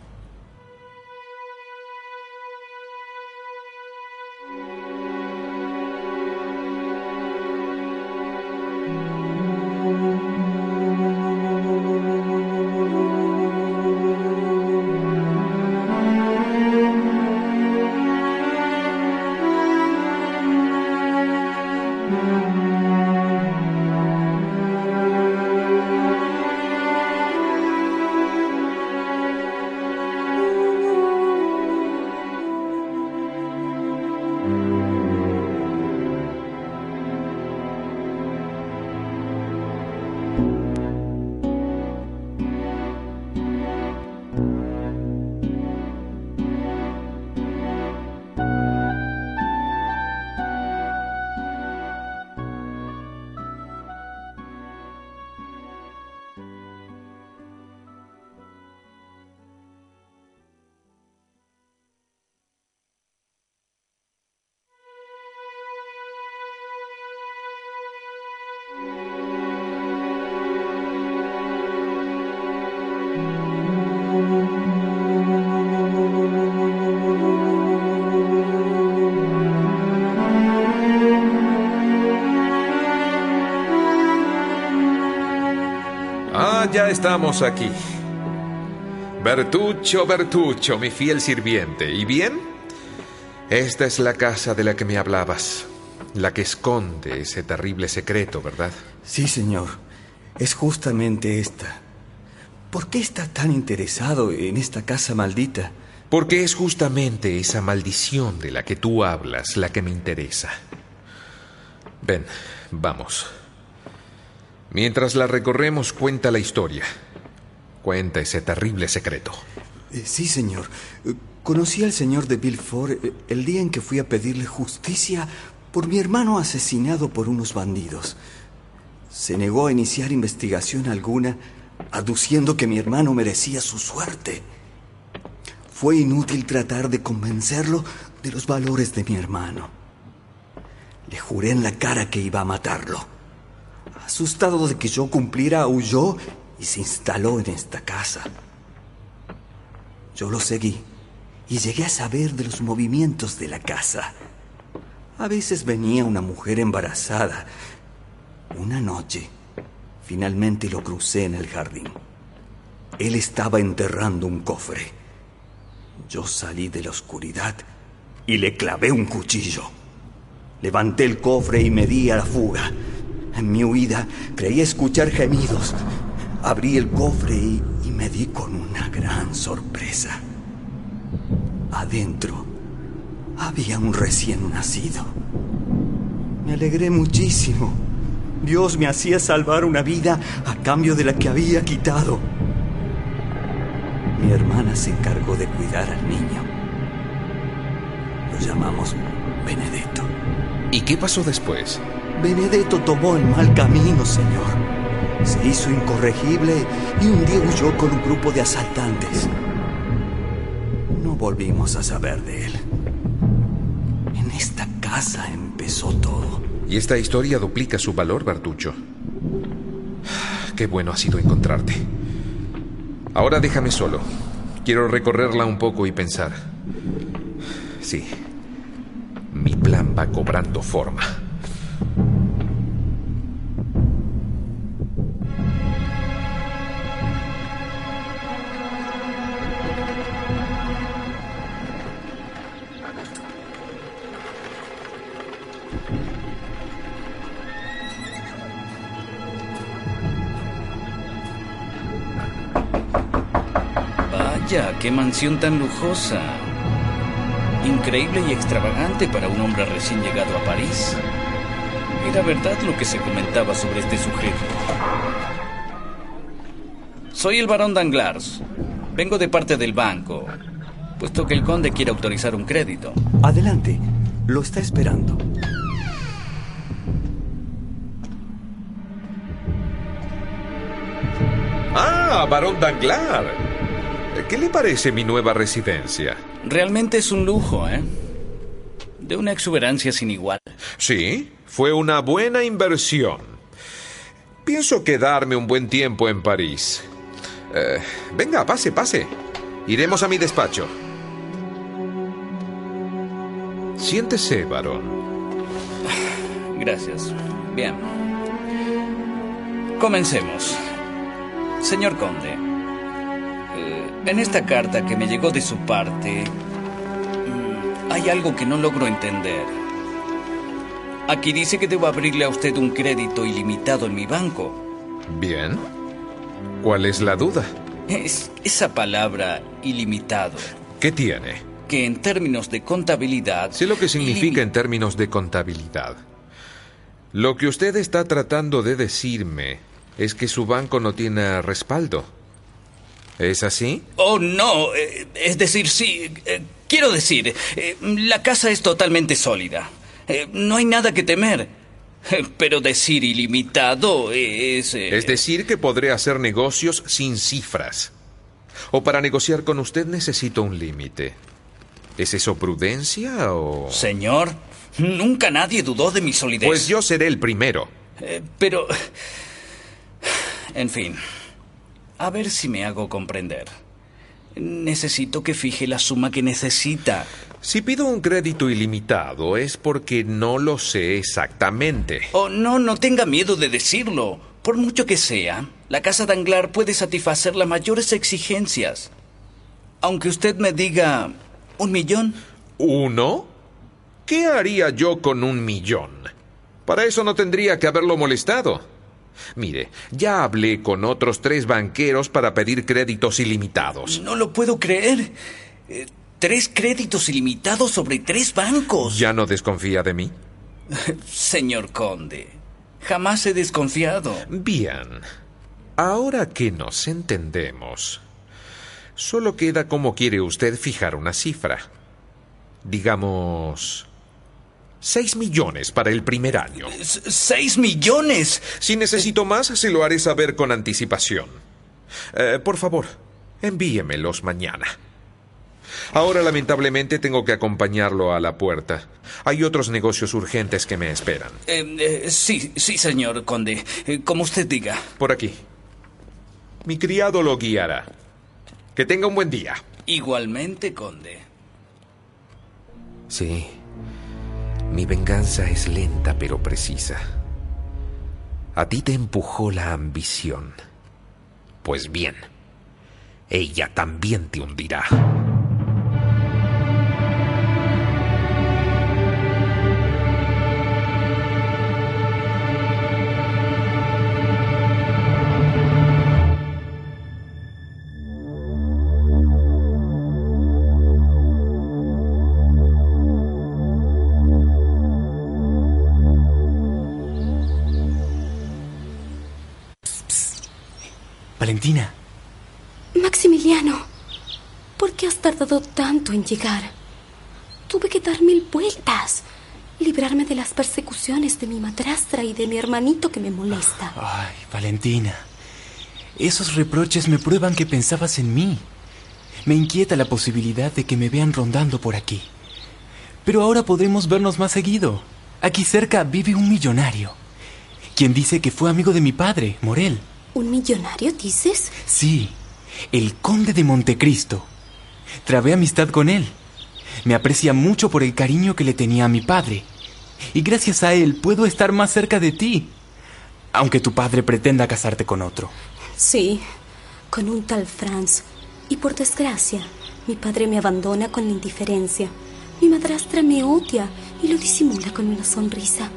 S2: Estamos aquí. Bertuccio, Bertuccio, mi fiel sirviente. ¿Y bien? Esta es la casa de la que me hablabas. La que esconde ese terrible secreto, ¿verdad?
S12: Sí, señor. Es justamente esta. ¿Por qué está tan interesado en esta casa maldita?
S2: Porque es justamente esa maldición de la que tú hablas la que me interesa. Ven, vamos. Mientras la recorremos, cuenta la historia. Cuenta ese terrible secreto.
S12: Eh, sí, señor. Eh, Conocí al señor de Villefort eh, el día en que fui a pedirle justicia por mi hermano asesinado por unos bandidos. Se negó a iniciar investigación alguna, aduciendo que mi hermano merecía su suerte. Fue inútil tratar de convencerlo de los valores de mi hermano. Le juré en la cara que iba a matarlo. Asustado de que yo cumpliera, huyó y se instaló en esta casa. Yo lo seguí y llegué a saber de los movimientos de la casa. A veces venía una mujer embarazada. Una noche, finalmente lo crucé en el jardín. Él estaba enterrando un cofre. Yo salí de la oscuridad y le clavé un cuchillo. Levanté el cofre y me di a la fuga. En mi huida creí escuchar gemidos. Abrí el cofre y, y me di con una gran sorpresa. Adentro había un recién nacido. Me alegré muchísimo. Dios me hacía salvar una vida a cambio de la que había quitado. Mi hermana se encargó de cuidar al niño. Lo llamamos Benedetto.
S2: ¿Y qué pasó después?
S12: Benedetto tomó el mal camino, señor. Hizo incorregible y un día huyó con un grupo de asaltantes. No volvimos a saber de él. En esta casa empezó todo.
S2: Y esta historia duplica su valor, Bertuccio. Qué bueno ha sido encontrarte. Ahora déjame solo. Quiero recorrerla un poco y pensar. Sí. Mi plan va cobrando forma.
S6: Qué mansión tan lujosa. Increíble y extravagante para un hombre recién llegado a París. Era verdad lo que se comentaba sobre este sujeto. Soy el barón Danglars. Vengo de parte del banco, puesto que el conde quiere autorizar un crédito.
S12: Adelante, lo está esperando.
S2: Ah, barón Danglars. ¿Qué le parece mi nueva residencia?
S6: Realmente es un lujo, ¿eh? De una exuberancia sin igual.
S2: Sí, fue una buena inversión. Pienso quedarme un buen tiempo en París. Eh, venga, pase, pase. Iremos a mi despacho. Siéntese, varón.
S6: Gracias. Bien. Comencemos. Señor Conde, en esta carta que me llegó de su parte, mm, hay algo que no logro entender. Aquí dice que debo abrirle a usted un crédito ilimitado en mi banco.
S2: Bien. ¿Cuál es la duda?
S6: Es esa palabra ilimitado.
S2: ¿Qué tiene?
S6: Que en términos de contabilidad...
S2: Sé lo que significa en términos de contabilidad. Lo que usted está tratando de decirme es que su banco no tiene respaldo. ¿Es así?
S6: Oh, no. eh, es decir, sí. eh, quiero decir, eh, la casa es totalmente sólida. No hay nada que temer. Pero decir ilimitado es...
S2: Es decir, que podré hacer negocios sin cifras. O para negociar con usted necesito un límite. ¿Es eso prudencia o...?
S6: Señor, nunca nadie dudó de mi solidez.
S2: Pues yo seré el primero.
S6: Eh, pero... En fin. A ver si me hago comprender. Necesito que fije la suma que necesita.
S2: Si pido un crédito ilimitado es porque no lo sé exactamente.
S6: Oh, no, no tenga miedo de decirlo. Por mucho que sea, la casa Danglar puede satisfacer las mayores exigencias. Aunque usted me diga un millón.
S2: ¿Uno? ¿Qué haría yo con un millón? Para eso no tendría que haberlo molestado. Mire, ya hablé con otros tres banqueros para pedir créditos ilimitados.
S6: No lo puedo creer. Eh, tres créditos ilimitados sobre tres bancos.
S2: ¿Ya no desconfía de mí?
S6: Señor Conde, jamás he desconfiado.
S2: Bien. Ahora que nos entendemos, solo queda cómo quiere usted fijar una cifra. Digamos... Seis millones para el primer año.
S6: ¿Seis millones?
S2: Si necesito más, se lo haré saber con anticipación. Eh, por favor, envíemelos mañana. Ahora lamentablemente tengo que acompañarlo a la puerta. Hay otros negocios urgentes que me esperan.
S6: Eh, eh, sí, sí, señor conde. Como usted diga.
S2: Por aquí. Mi criado lo guiará. Que tenga un buen día.
S6: Igualmente, conde.
S2: Sí. Mi venganza es lenta pero precisa. A ti te empujó la ambición. Pues bien, ella también te hundirá.
S13: Valentina.
S14: Maximiliano, ¿por qué has tardado tanto en llegar? Tuve que dar mil vueltas, librarme de las persecuciones de mi madrastra y de mi hermanito que me molesta.
S13: Ay, Valentina. Esos reproches me prueban que pensabas en mí. Me inquieta la posibilidad de que me vean rondando por aquí. Pero ahora podremos vernos más seguido. Aquí cerca vive un millonario, quien dice que fue amigo de mi padre, Morel.
S14: ¿Un millonario, dices?
S13: Sí, el conde de Montecristo. Trabé amistad con él. Me aprecia mucho por el cariño que le tenía a mi padre. Y gracias a él puedo estar más cerca de ti. Aunque tu padre pretenda casarte con otro.
S14: Sí, con un tal Franz. Y por desgracia, mi padre me abandona con la indiferencia. Mi madrastra me odia y lo disimula con una sonrisa.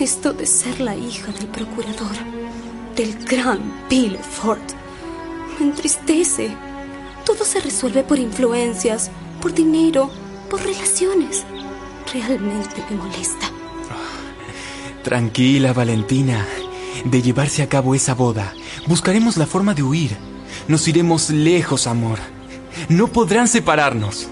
S14: Esto de ser la hija del procurador, del gran Villefort, me entristece. Todo se resuelve por influencias, por dinero, por relaciones. Realmente me molesta.
S13: Tranquila, Valentina. De llevarse a cabo esa boda, buscaremos la forma de huir. Nos iremos lejos, amor. No podrán separarnos.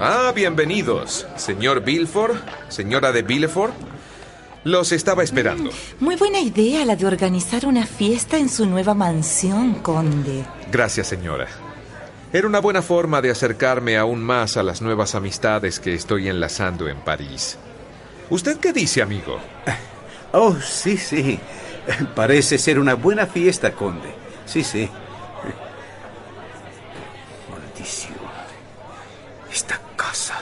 S2: Ah, bienvenidos, señor Villefort, señora de Villefort. Los estaba esperando.
S15: Muy buena idea la de organizar una fiesta en su nueva mansión, conde.
S2: Gracias, señora. Era una buena forma de acercarme aún más a las nuevas amistades que estoy enlazando en París. ¿Usted qué dice, amigo?
S8: Oh, sí, sí. Parece ser una buena fiesta, conde. Sí, sí. Maldición. Esta casa.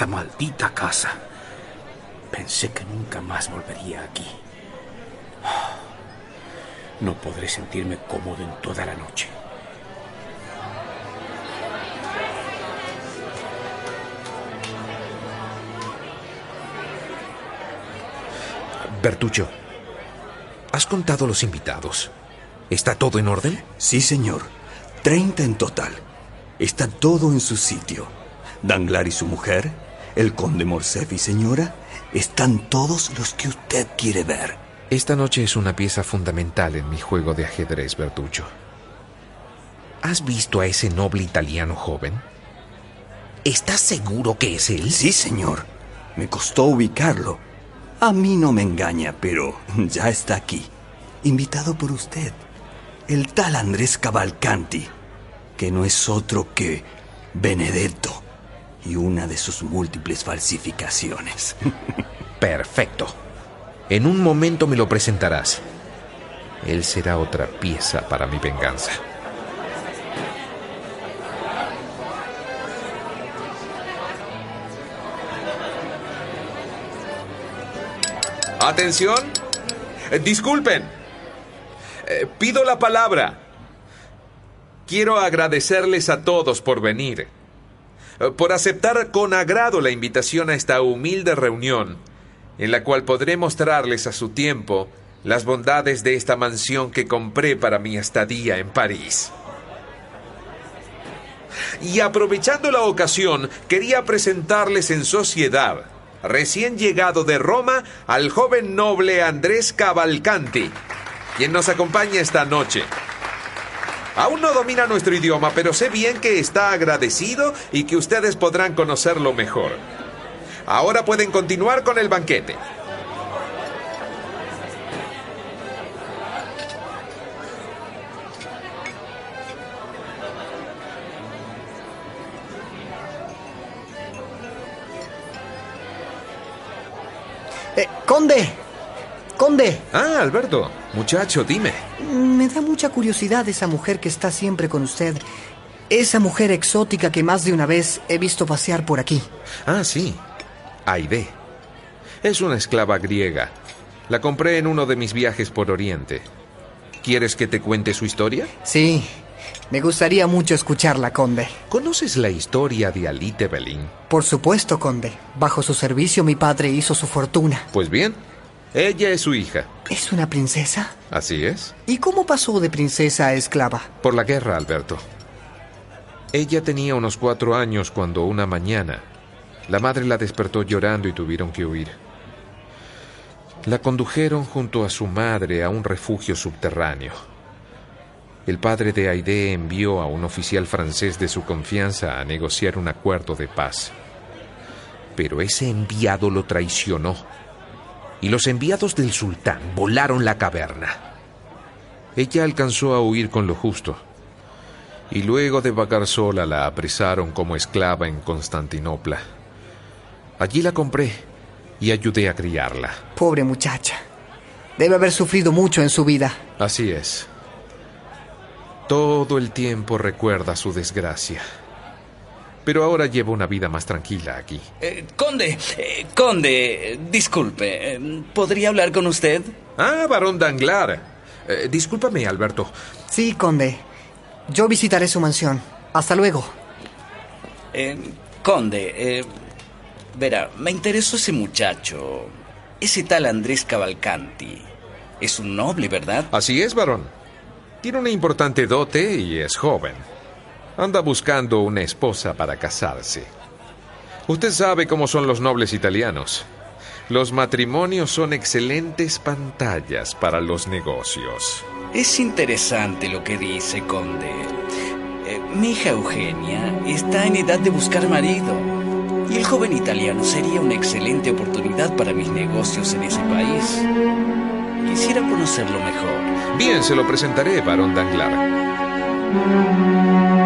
S8: Esta maldita casa. Pensé que nunca más volvería aquí. No podré sentirme cómodo en toda la noche.
S2: Bertuccio, ¿has contado los invitados? ¿Está todo en orden?
S12: Sí, señor. Treinta en total. Está todo en su sitio. Danglar y su mujer, el conde Morcerf y señora, están todos los que usted quiere ver.
S2: Esta noche es una pieza fundamental en mi juego de ajedrez, Bertuccio. ¿Has visto a ese noble italiano joven? ¿Estás seguro que es él?
S12: Sí, señor. Me costó ubicarlo. A mí no me engaña, pero ya está aquí. Invitado por usted. El tal Andrés Cavalcanti, que no es otro que Benedetto y una de sus múltiples falsificaciones.
S2: Perfecto. En un momento me lo presentarás. Él será otra pieza para mi venganza. Atención. Eh, disculpen. Eh, pido la palabra. Quiero agradecerles a todos por venir, por aceptar con agrado la invitación a esta humilde reunión, en la cual podré mostrarles a su tiempo las bondades de esta mansión que compré para mi estadía en París. Y aprovechando la ocasión, quería presentarles en sociedad recién llegado de Roma, al joven noble Andrés Cavalcanti, quien nos acompaña esta noche. Aún no domina nuestro idioma, pero sé bien que está agradecido y que ustedes podrán conocerlo mejor. Ahora pueden continuar con el banquete.
S11: Eh, conde. Conde.
S2: Ah, Alberto. Muchacho, dime.
S11: Me da mucha curiosidad esa mujer que está siempre con usted. Esa mujer exótica que más de una vez he visto pasear por aquí.
S2: Ah, sí. Aide. Es una esclava griega. La compré en uno de mis viajes por Oriente. ¿Quieres que te cuente su historia?
S11: Sí. Me gustaría mucho escucharla, conde.
S2: ¿Conoces la historia de Alite Belín?
S11: Por supuesto, conde. Bajo su servicio mi padre hizo su fortuna.
S2: Pues bien, ella es su hija.
S11: ¿Es una princesa?
S2: Así es.
S11: ¿Y cómo pasó de princesa a esclava?
S2: Por la guerra, Alberto. Ella tenía unos cuatro años cuando una mañana la madre la despertó llorando y tuvieron que huir. La condujeron junto a su madre a un refugio subterráneo. El padre de Aide envió a un oficial francés de su confianza a negociar un acuerdo de paz. Pero ese enviado lo traicionó y los enviados del sultán volaron la caverna. Ella alcanzó a huir con lo justo y luego de vagar sola la apresaron como esclava en Constantinopla. Allí la compré y ayudé a criarla.
S11: Pobre muchacha. Debe haber sufrido mucho en su vida.
S2: Así es. Todo el tiempo recuerda su desgracia. Pero ahora lleva una vida más tranquila aquí.
S6: Eh, conde, eh, conde, disculpe, eh, ¿podría hablar con usted?
S2: Ah, varón Danglar. Eh, discúlpame, Alberto.
S11: Sí, conde. Yo visitaré su mansión. Hasta luego.
S6: Eh, conde, eh, verá, me interesó ese muchacho. Ese tal Andrés Cavalcanti. Es un noble, ¿verdad?
S2: Así es, varón. Tiene una importante dote y es joven. Anda buscando una esposa para casarse. Usted sabe cómo son los nobles italianos. Los matrimonios son excelentes pantallas para los negocios.
S6: Es interesante lo que dice, conde. Eh, mi hija Eugenia está en edad de buscar marido. Y el joven italiano sería una excelente oportunidad para mis negocios en ese país. Quisiera conocerlo mejor.
S2: Bien, se lo presentaré, varón Danglar.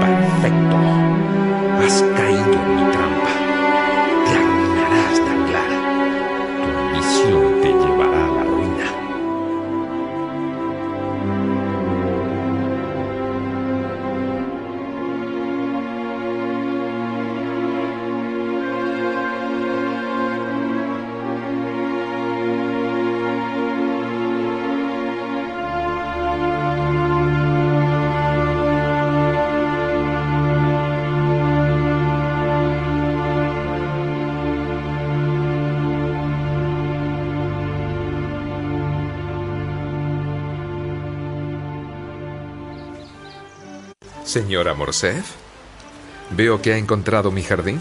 S2: Perfecto. Has caído en mi trampa. Señora Morcerf, veo que ha encontrado mi jardín.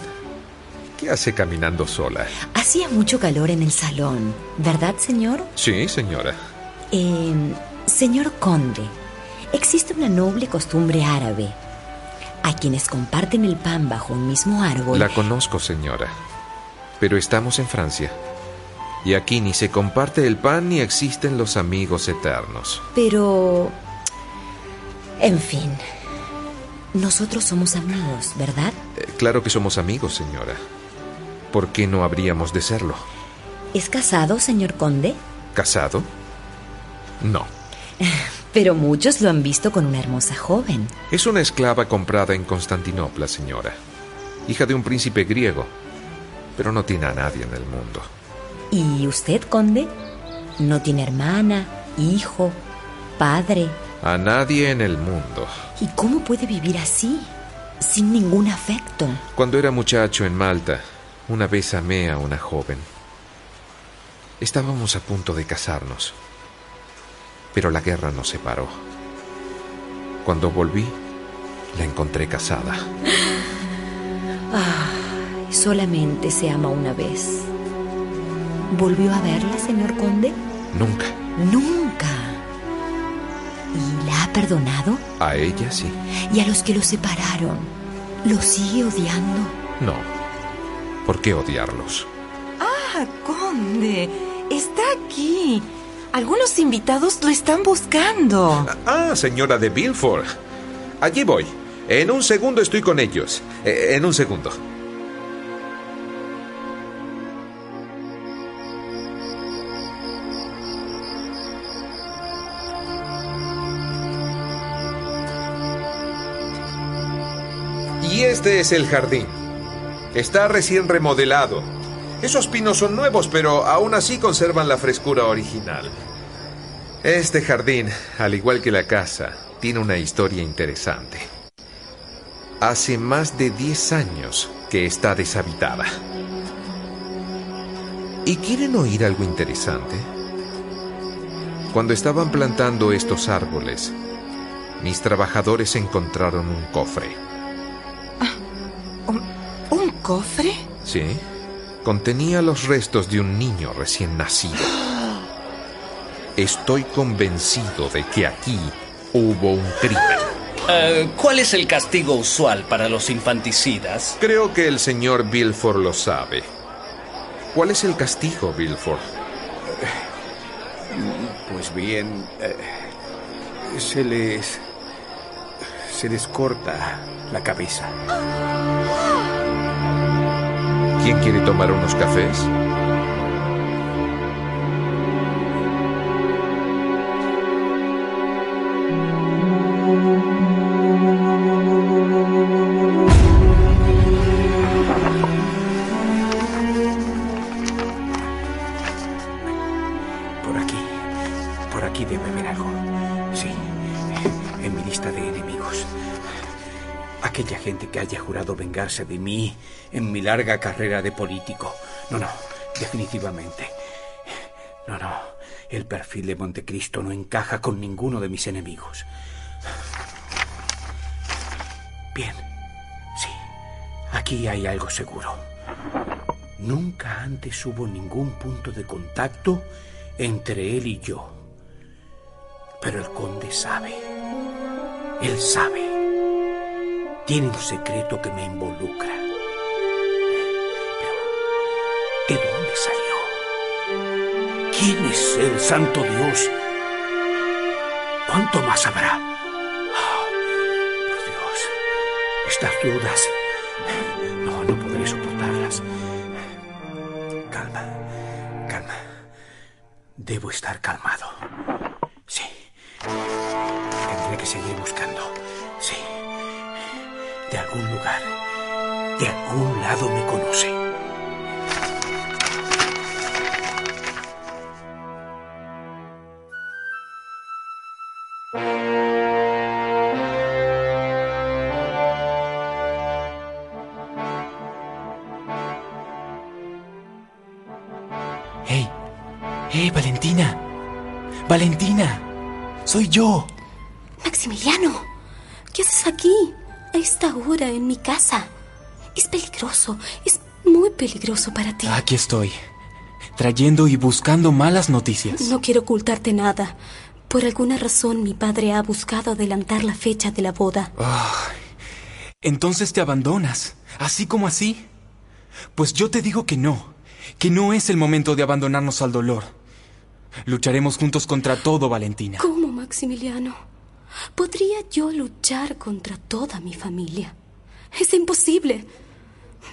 S2: ¿Qué hace caminando sola?
S4: Hacía mucho calor en el salón, ¿verdad, señor?
S2: Sí, señora.
S4: Eh, señor conde, existe una noble costumbre árabe. A quienes comparten el pan bajo un mismo árbol.
S2: La conozco, señora. Pero estamos en Francia. Y aquí ni se comparte el pan ni existen los amigos eternos.
S4: Pero... En fin. Nosotros somos amigos, ¿verdad?
S2: Eh, claro que somos amigos, señora. ¿Por qué no habríamos de serlo?
S4: ¿Es casado, señor conde?
S2: ¿Casado? No.
S4: Pero muchos lo han visto con una hermosa joven.
S2: Es una esclava comprada en Constantinopla, señora. Hija de un príncipe griego. Pero no tiene a nadie en el mundo.
S4: ¿Y usted, conde? ¿No tiene hermana, hijo, padre?
S2: A nadie en el mundo.
S4: ¿Y cómo puede vivir así? Sin ningún afecto.
S2: Cuando era muchacho en Malta, una vez amé a una joven. Estábamos a punto de casarnos. Pero la guerra nos separó. Cuando volví, la encontré casada.
S4: Ah, solamente se ama una vez. ¿Volvió a verla, señor conde?
S2: Nunca.
S4: Nunca. ¿Y la ha perdonado?
S2: A ella sí.
S4: ¿Y a los que lo separaron? ¿Lo sigue odiando?
S2: No. ¿Por qué odiarlos?
S15: Ah, conde. Está aquí. Algunos invitados lo están buscando.
S2: Ah, señora de Bilford. Allí voy. En un segundo estoy con ellos. Eh, en un segundo. Este es el jardín. Está recién remodelado. Esos pinos son nuevos, pero aún así conservan la frescura original. Este jardín, al igual que la casa, tiene una historia interesante. Hace más de 10 años que está deshabitada. ¿Y quieren oír algo interesante? Cuando estaban plantando estos árboles, mis trabajadores encontraron un cofre.
S15: ¿Un cofre?
S2: Sí, contenía los restos de un niño recién nacido. Estoy convencido de que aquí hubo un crimen.
S6: Eh, ¿Cuál es el castigo usual para los infanticidas?
S2: Creo que el señor Bilford lo sabe. ¿Cuál es el castigo, Bilford?
S8: Pues bien, eh, se les. se les corta la cabeza.
S2: ¿Quién quiere tomar unos cafés?
S8: Vengarse de mí en mi larga carrera de político. No, no. Definitivamente. No, no. El perfil de Montecristo no encaja con ninguno de mis enemigos. Bien. Sí. Aquí hay algo seguro. Nunca antes hubo ningún punto de contacto entre él y yo. Pero el conde sabe. Él sabe. Tiene un secreto que me involucra. Pero, ¿de dónde salió? ¿Quién es el santo Dios? ¿Cuánto más habrá? Ah, por Dios, estas dudas. No, no podré soportarlas. Calma, calma. Debo estar calmado. Sí. Tendré que seguir buscando. De algún lugar. De algún lado me conoce.
S14: Mi casa. Es peligroso. Es Muy peligroso para ti.
S13: Aquí estoy, trayendo y buscando malas noticias.
S14: No quiero ocultarte nada. Por alguna razón mi padre ha buscado adelantar la fecha de la boda.
S13: Ah, entonces te abandonas, así como así. Pues yo te digo que no, que no es el momento de abandonarnos al dolor. Lucharemos juntos contra todo, Valentina.
S14: ¿Cómo, Maximiliano? ¿Podría yo luchar contra toda mi familia? Es imposible.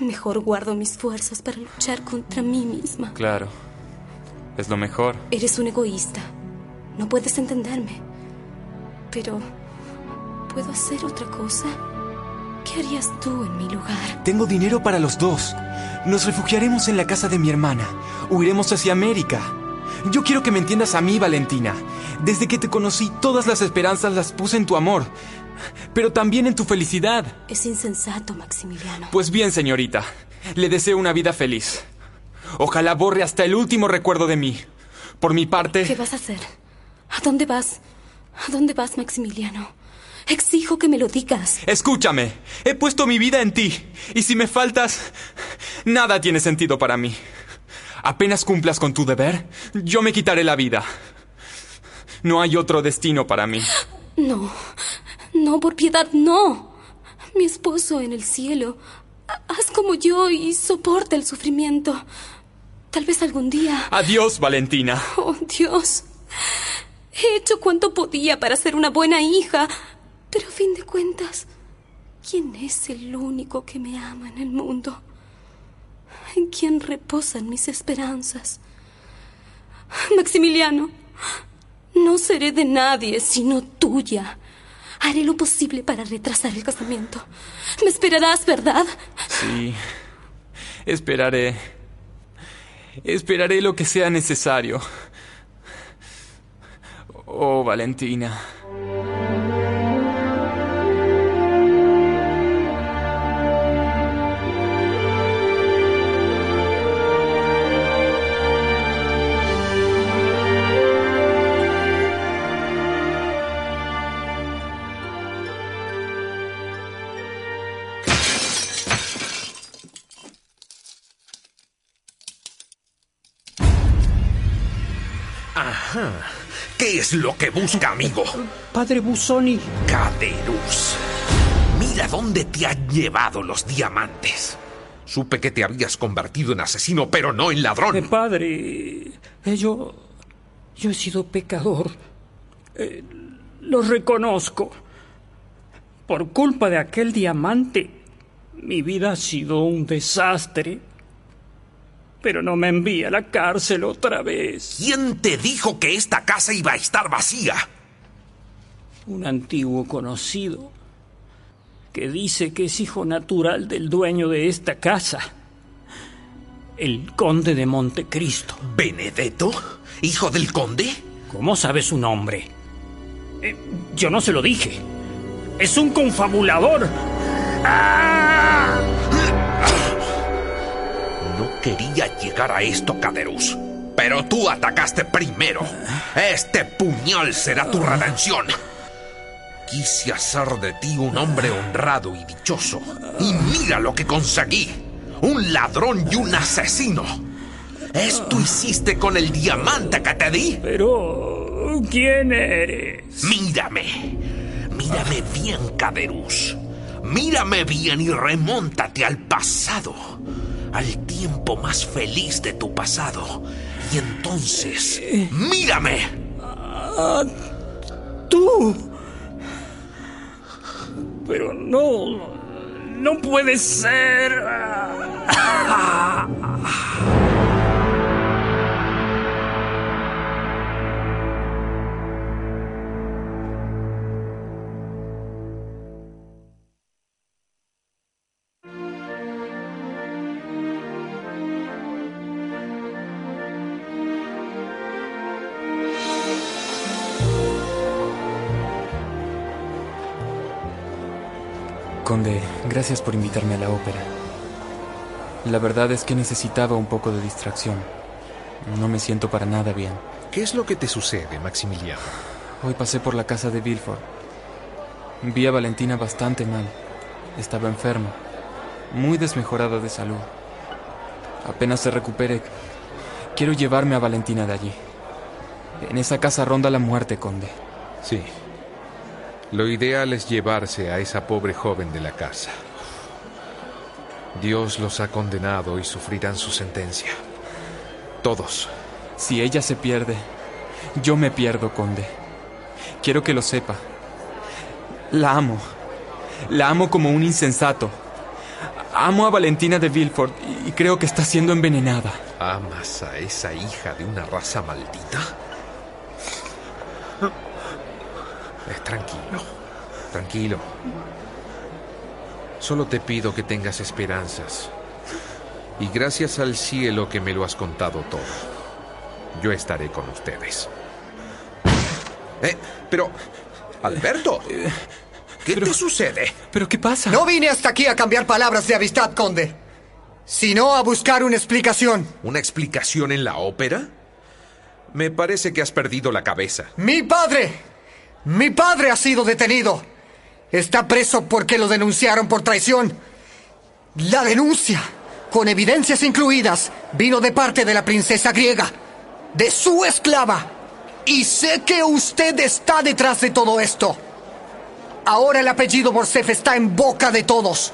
S14: Mejor guardo mis fuerzas para luchar contra mí misma.
S13: Claro, es lo mejor.
S14: Eres un egoísta. No puedes entenderme. Pero, ¿puedo hacer otra cosa? ¿Qué harías tú en mi lugar?
S13: Tengo dinero para los dos. Nos refugiaremos en la casa de mi hermana. Huiremos hacia América. Yo quiero que me entiendas a mí, Valentina. Desde que te conocí, todas las esperanzas las puse en tu amor, pero también en tu felicidad.
S14: Es insensato, Maximiliano.
S13: Pues bien, señorita, le deseo una vida feliz. Ojalá borre hasta el último recuerdo de mí. Por mi parte...
S14: ¿Qué vas a hacer? ¿A dónde vas? ¿A dónde vas, Maximiliano? Exijo que me lo digas.
S13: Escúchame, he puesto mi vida en ti, y si me faltas, nada tiene sentido para mí. Apenas cumplas con tu deber, yo me quitaré la vida. No hay otro destino para mí.
S14: No, no, por piedad, no. Mi esposo en el cielo. Haz como yo y soporta el sufrimiento. Tal vez algún día.
S13: Adiós, Valentina.
S14: Oh, Dios. He hecho cuanto podía para ser una buena hija, pero a fin de cuentas, ¿quién es el único que me ama en el mundo? ¿En quién reposan mis esperanzas? Maximiliano, no seré de nadie sino tuya. Haré lo posible para retrasar el casamiento. Me esperarás, ¿verdad?
S13: Sí. Esperaré. Esperaré lo que sea necesario. Oh, Valentina.
S2: Ajá. ¿Qué es lo que busca, amigo?
S3: Padre Busoni.
S2: Caderus. Mira dónde te han llevado los diamantes. Supe que te habías convertido en asesino, pero no en ladrón.
S3: Eh, padre, eh, yo. Yo he sido pecador. Eh, lo reconozco. Por culpa de aquel diamante, mi vida ha sido un desastre. Pero no me envía a la cárcel otra vez.
S2: ¿Quién te dijo que esta casa iba a estar vacía?
S3: Un antiguo conocido que dice que es hijo natural del dueño de esta casa, el conde de Montecristo.
S2: ¿Benedetto? ¿Hijo del conde?
S3: ¿Cómo sabe su nombre? Eh, yo no se lo dije. Es un confabulador. ¡Ah!
S2: Quería llegar a esto, Caderus. Pero tú atacaste primero. Este puñal será tu redención. Quise hacer de ti un hombre honrado y dichoso. Y mira lo que conseguí. Un ladrón y un asesino. Esto hiciste con el diamante que te di.
S3: Pero... ¿Quién eres?
S2: Mírame. Mírame bien, Caderus. Mírame bien y remóntate al pasado. Al tiempo más feliz de tu pasado. Y entonces, mírame.
S3: Ah, tú. Pero no. No puede ser.
S13: Conde, gracias por invitarme a la ópera. La verdad es que necesitaba un poco de distracción. No me siento para nada bien.
S2: ¿Qué es lo que te sucede, Maximiliano?
S13: Hoy pasé por la casa de Villefort. Vi a Valentina bastante mal. Estaba enferma, muy desmejorada de salud. Apenas se recupere, quiero llevarme a Valentina de allí. En esa casa ronda la muerte, conde.
S2: Sí. Lo ideal es llevarse a esa pobre joven de la casa. Dios los ha condenado y sufrirán su sentencia. Todos.
S13: Si ella se pierde, yo me pierdo, conde. Quiero que lo sepa. La amo. La amo como un insensato. Amo a Valentina de Villefort y creo que está siendo envenenada.
S2: ¿Amas a esa hija de una raza maldita? Eh, tranquilo, tranquilo. Solo te pido que tengas esperanzas. Y gracias al cielo que me lo has contado todo, yo estaré con ustedes.
S16: Eh, pero, Alberto, ¿qué te sucede?
S13: ¿Pero qué pasa?
S11: No vine hasta aquí a cambiar palabras de amistad, conde, sino a buscar una explicación.
S16: ¿Una explicación en la ópera?
S2: Me parece que has perdido la cabeza.
S11: Mi padre, mi padre ha sido detenido. Está preso porque lo denunciaron por traición. La denuncia, con evidencias incluidas, vino de parte de la princesa griega, de su esclava. Y sé que usted está detrás de todo esto. Ahora el apellido Morsef está en boca de todos.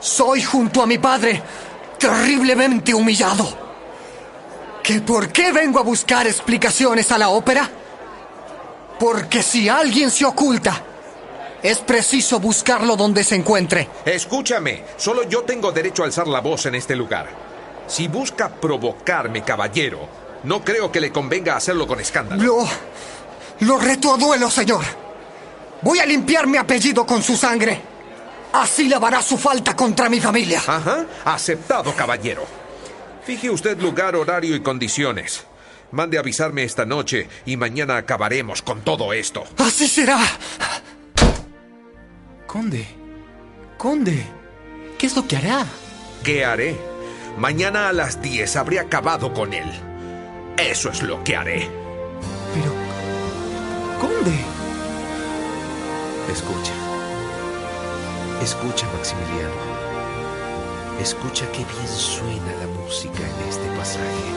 S11: Soy junto a mi padre terriblemente humillado. ¿Que por qué vengo a buscar explicaciones a la ópera? Porque si alguien se oculta, es preciso buscarlo donde se encuentre.
S16: Escúchame, solo yo tengo derecho a alzar la voz en este lugar. Si busca provocarme, caballero, no creo que le convenga hacerlo con escándalo.
S11: Lo. Lo reto a duelo, señor. Voy a limpiar mi apellido con su sangre. Así lavará su falta contra mi familia.
S16: Ajá, aceptado, caballero. Fije usted lugar, horario y condiciones. Mande avisarme esta noche y mañana acabaremos con todo esto.
S11: Así será.
S13: Conde. Conde. ¿Qué es lo que hará?
S16: ¿Qué haré? Mañana a las 10 habré acabado con él. Eso es lo que haré.
S13: Pero... Conde.
S2: Escucha. Escucha, Maximiliano. Escucha qué bien suena la música en este pasaje.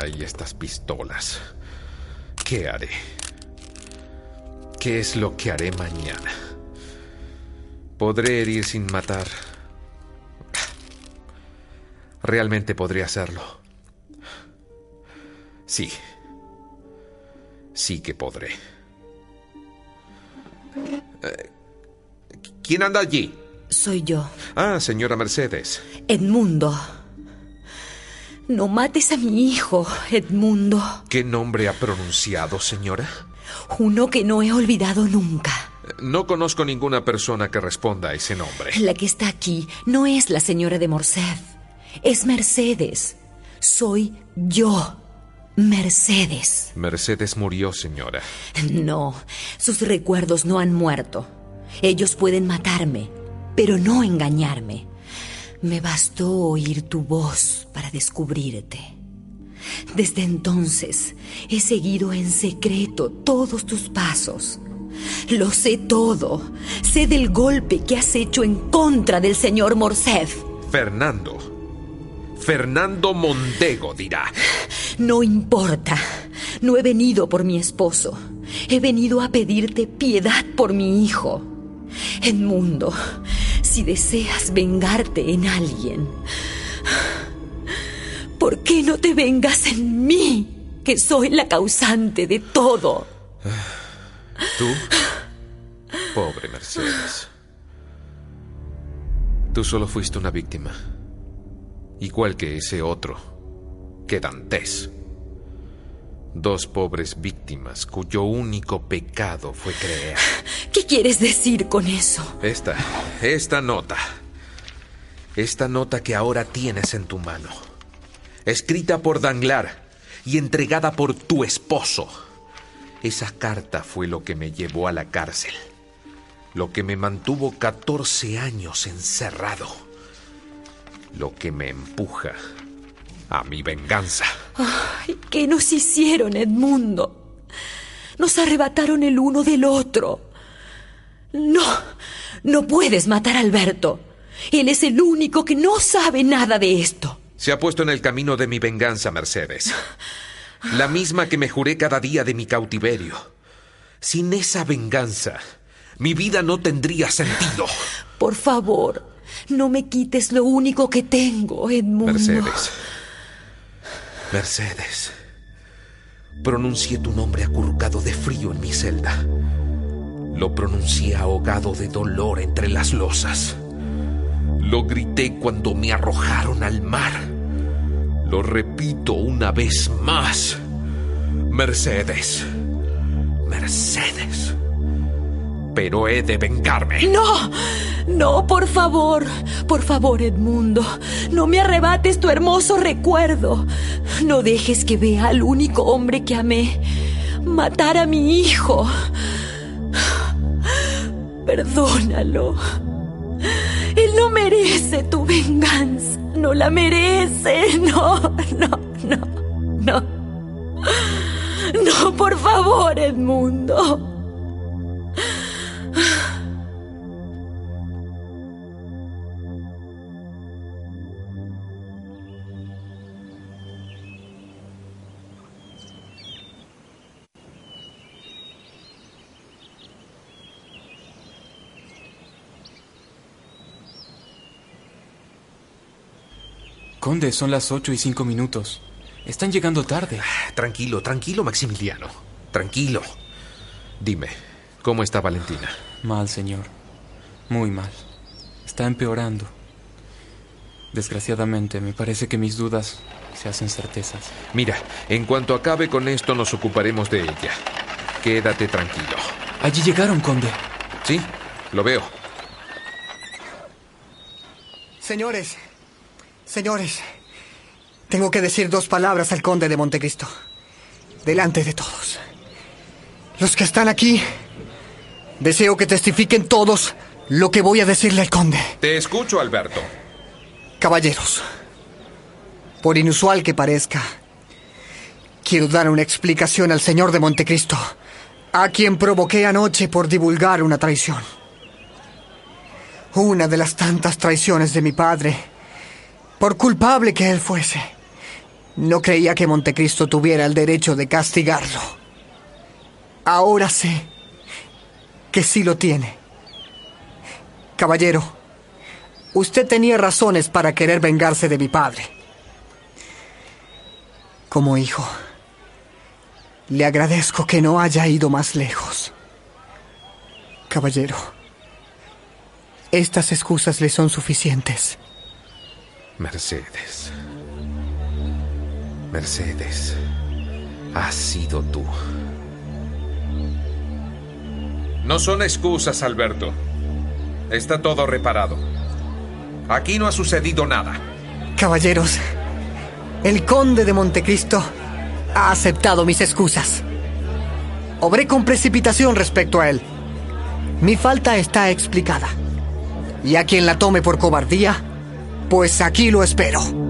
S2: Ay, estas pistolas. ¿Qué haré? ¿Qué es lo que haré mañana? ¿Podré herir sin matar? Realmente podré hacerlo. Sí. Sí que podré. Eh,
S16: ¿Quién anda allí?
S4: Soy yo,
S2: Ah, señora Mercedes.
S4: Edmundo. No mates a mi hijo, Edmundo.
S2: ¿Qué nombre ha pronunciado, señora?
S4: Uno que no he olvidado nunca.
S2: No conozco ninguna persona que responda a ese nombre.
S4: La que está aquí no es la señora de Morcerf. Es Mercedes. Soy yo, Mercedes.
S2: Mercedes murió, señora.
S4: No, sus recuerdos no han muerto. Ellos pueden matarme, pero no engañarme. Me bastó oír tu voz para descubrirte. Desde entonces he seguido en secreto todos tus pasos. Lo sé todo. Sé del golpe que has hecho en contra del señor Morcerf.
S16: Fernando. Fernando Mondego dirá.
S4: No importa. No he venido por mi esposo. He venido a pedirte piedad por mi hijo. Edmundo, si deseas vengarte en alguien, ¿por qué no te vengas en mí, que soy la causante de todo?
S2: ¿Tú? Pobre Mercedes. Tú solo fuiste una víctima. Igual que ese otro, que Dantes. Dos pobres víctimas cuyo único pecado fue creer.
S4: ¿Qué quieres decir con eso?
S2: Esta, esta nota. Esta nota que ahora tienes en tu mano. Escrita por Danglar y entregada por tu esposo. Esa carta fue lo que me llevó a la cárcel, lo que me mantuvo 14 años encerrado, lo que me empuja a mi venganza.
S4: Ay, ¿Qué nos hicieron, Edmundo? Nos arrebataron el uno del otro. No, no puedes matar a Alberto. Él es el único que no sabe nada de esto.
S2: Se ha puesto en el camino de mi venganza, Mercedes. La misma que me juré cada día de mi cautiverio. Sin esa venganza, mi vida no tendría sentido.
S4: Por favor, no me quites lo único que tengo, Edmundo.
S2: Mercedes. Mercedes. Pronuncié tu nombre acurrucado de frío en mi celda. Lo pronuncié ahogado de dolor entre las losas. Lo grité cuando me arrojaron al mar. Lo repito una vez más. Mercedes. Mercedes. Pero he de vengarme.
S4: No, no, por favor, por favor, Edmundo, no me arrebates tu hermoso recuerdo. No dejes que vea al único hombre que amé matar a mi hijo. Perdónalo. Merece tu venganza. No la merece. No, no, no, no. No, por favor, Edmundo.
S13: Conde, son las ocho y cinco minutos. Están llegando tarde.
S2: Tranquilo, tranquilo, Maximiliano. Tranquilo. Dime, ¿cómo está Valentina?
S13: Mal, señor. Muy mal. Está empeorando. Desgraciadamente, me parece que mis dudas se hacen certezas.
S2: Mira, en cuanto acabe con esto nos ocuparemos de ella. Quédate tranquilo.
S13: Allí llegaron, conde.
S2: Sí, lo veo.
S11: Señores, señores, tengo que decir dos palabras al conde de Montecristo. Delante de todos. Los que están aquí, deseo que testifiquen todos lo que voy a decirle al conde.
S2: Te escucho, Alberto.
S11: Caballeros, por inusual que parezca, quiero dar una explicación al señor de Montecristo, a quien provoqué anoche por divulgar una traición. Una de las tantas traiciones de mi padre, por culpable que él fuese. No creía que Montecristo tuviera el derecho de castigarlo. Ahora sé que sí lo tiene. Caballero, usted tenía razones para querer vengarse de mi padre. Como hijo, le agradezco que no haya ido más lejos. Caballero, estas excusas le son suficientes.
S2: Mercedes. Mercedes. Has sido tú. No son excusas, Alberto. Está todo reparado. Aquí no ha sucedido nada.
S11: Caballeros, el conde de Montecristo ha aceptado mis excusas. Obré con precipitación respecto a él. Mi falta está explicada. Y a quien la tome por cobardía, pues aquí lo espero.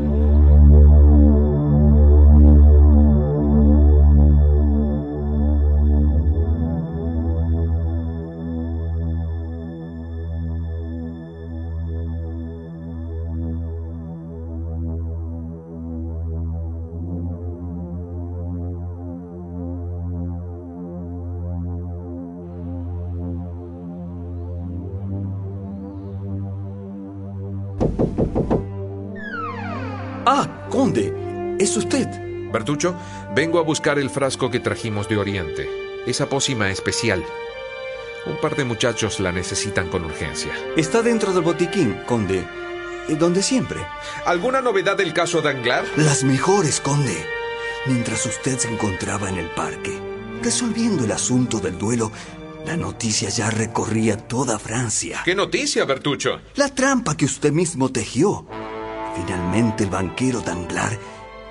S12: Es usted.
S2: Bertucho, vengo a buscar el frasco que trajimos de Oriente. Esa pócima especial. Un par de muchachos la necesitan con urgencia.
S12: Está dentro del botiquín, conde. Donde siempre.
S2: ¿Alguna novedad del caso Danglar?
S12: Las mejores, conde. Mientras usted se encontraba en el parque, resolviendo el asunto del duelo, la noticia ya recorría toda Francia.
S2: ¿Qué noticia, Bertucho?
S12: La trampa que usted mismo tejió. Finalmente el banquero Danglar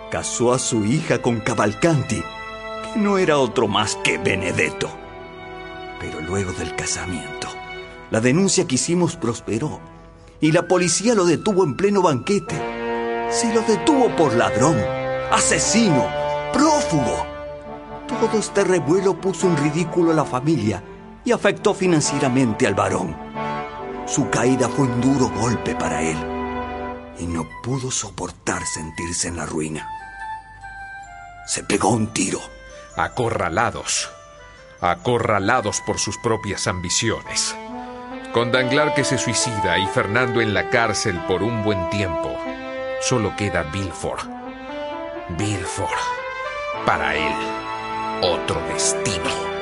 S12: casó a su hija con Cavalcanti, no era otro más que Benedetto. Pero luego del casamiento, la denuncia que hicimos prosperó y la policía lo detuvo en pleno banquete. Se lo detuvo por ladrón, asesino, prófugo. Todo este revuelo puso en ridículo a la familia y afectó financieramente al varón. Su caída fue un duro golpe para él y no pudo soportar sentirse en la ruina. Se pegó un tiro.
S2: Acorralados. Acorralados por sus propias ambiciones. Con Danglar que se suicida y Fernando en la cárcel por un buen tiempo, solo queda Bilford. Bilford. Para él, otro destino.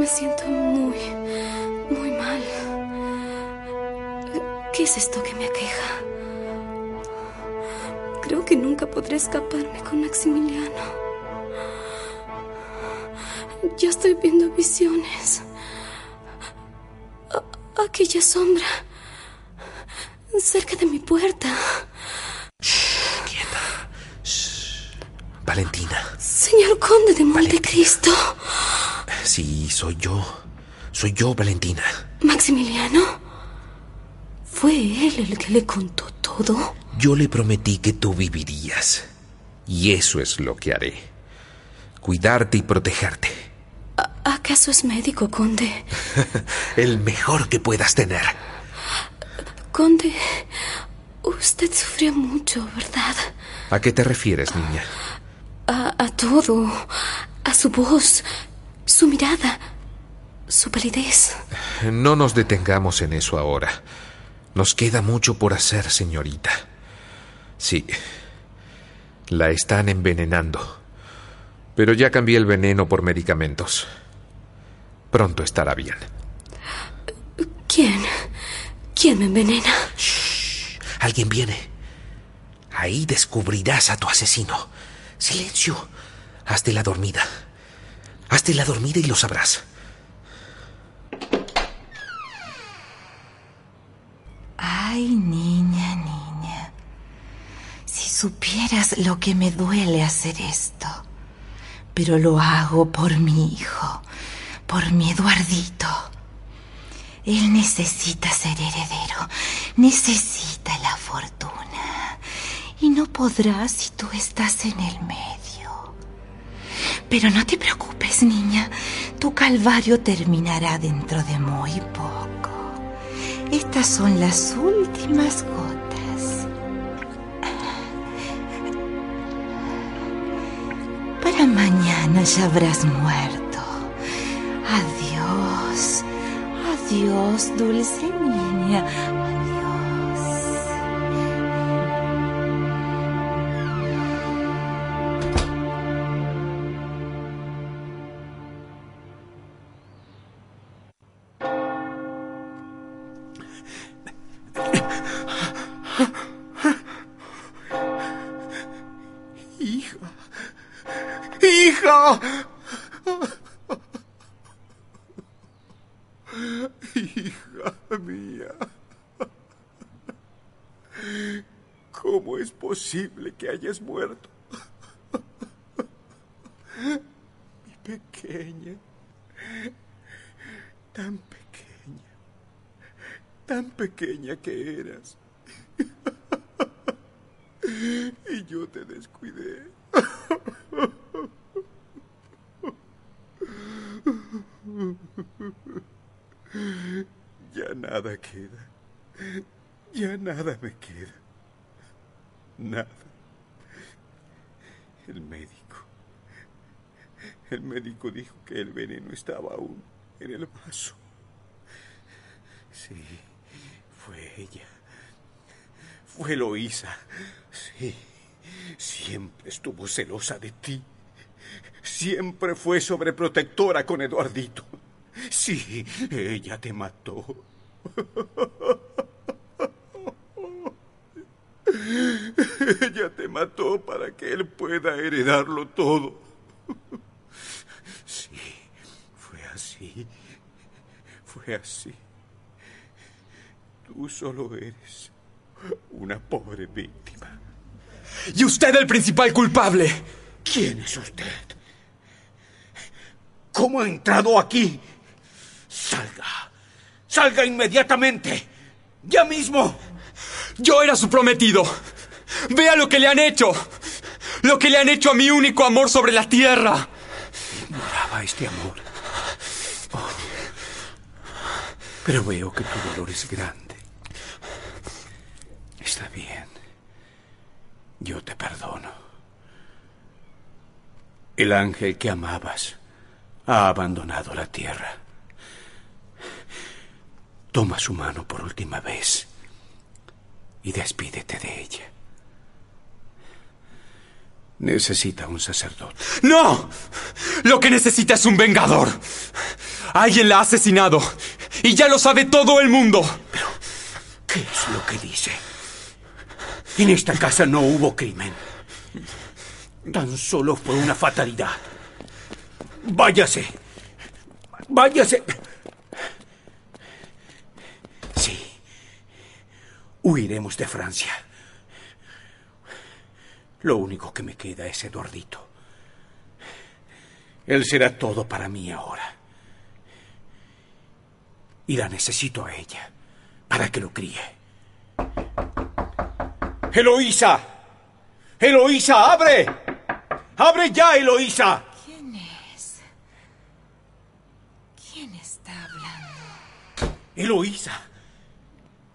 S14: Me siento muy, muy mal. ¿Qué es esto que me aqueja? Creo que nunca podré escaparme con Maximiliano. Ya estoy viendo visiones. Aquella sombra cerca de mi puerta.
S17: Valentina.
S14: Señor Conde de Montecristo.
S17: Sí, soy yo. Soy yo, Valentina.
S14: Maximiliano. ¿Fue él el que le contó todo?
S17: Yo le prometí que tú vivirías. Y eso es lo que haré. Cuidarte y protegerte.
S14: ¿Acaso es médico, Conde?
S17: El mejor que puedas tener.
S14: Conde, usted sufrió mucho, ¿verdad?
S2: ¿A qué te refieres, niña?
S14: A, a todo. A su voz, su mirada, su palidez.
S2: No nos detengamos en eso ahora. Nos queda mucho por hacer, señorita. Sí. La están envenenando. Pero ya cambié el veneno por medicamentos. Pronto estará bien.
S14: ¿Quién? ¿Quién me envenena?
S17: Alguien viene. Ahí descubrirás a tu asesino. Silencio. Hazte la dormida. Hazte la dormida y lo sabrás.
S15: Ay, niña, niña. Si supieras lo que me duele hacer esto. Pero lo hago por mi hijo, por mi Eduardito. Él necesita ser heredero, necesita la fortuna. Y no podrá si tú estás en el medio. Pero no te preocupes, niña. Tu calvario terminará dentro de muy poco. Estas son las últimas gotas. Para mañana ya habrás muerto. Adiós. Adiós, dulce niña.
S8: Hayas muerto? Mi pequeña. Tan pequeña. Tan pequeña que eras. Y yo te descuidé. Ya nada queda. Ya nada me queda. Nada. El médico. El médico dijo que el veneno estaba aún en el vaso. Sí, fue ella. Fue Eloísa. Sí. Siempre estuvo celosa de ti. Siempre fue sobreprotectora con Eduardito. Sí, ella te mató. Ella te mató para que él pueda heredarlo todo. Sí, fue así. Fue así. Tú solo eres una pobre víctima.
S13: Y usted el principal culpable.
S8: ¿Quién es usted? ¿Cómo ha entrado aquí? Salga. Salga inmediatamente. Ya mismo.
S13: Yo era su prometido. Vea lo que le han hecho. Lo que le han hecho a mi único amor sobre la tierra.
S8: Ignoraba este amor. Oh. Pero veo que tu dolor es grande. Está bien. Yo te perdono. El ángel que amabas ha abandonado la tierra. Toma su mano por última vez y despídete de ella. Necesita un sacerdote.
S13: ¡No! Lo que necesita es un vengador. Alguien la ha asesinado. Y ya lo sabe todo el mundo.
S8: Pero, ¿qué es lo que dice? En esta casa no hubo crimen. Tan solo fue una fatalidad. Váyase. Váyase. Sí. Huiremos de Francia. Lo único que me queda es Eduardito. Él será todo para mí ahora. Y la necesito a ella para que lo críe. ¡Eloísa! ¡Eloísa, abre! ¡Abre ya, Eloísa!
S15: ¿Quién es? ¿Quién está hablando?
S8: Eloísa,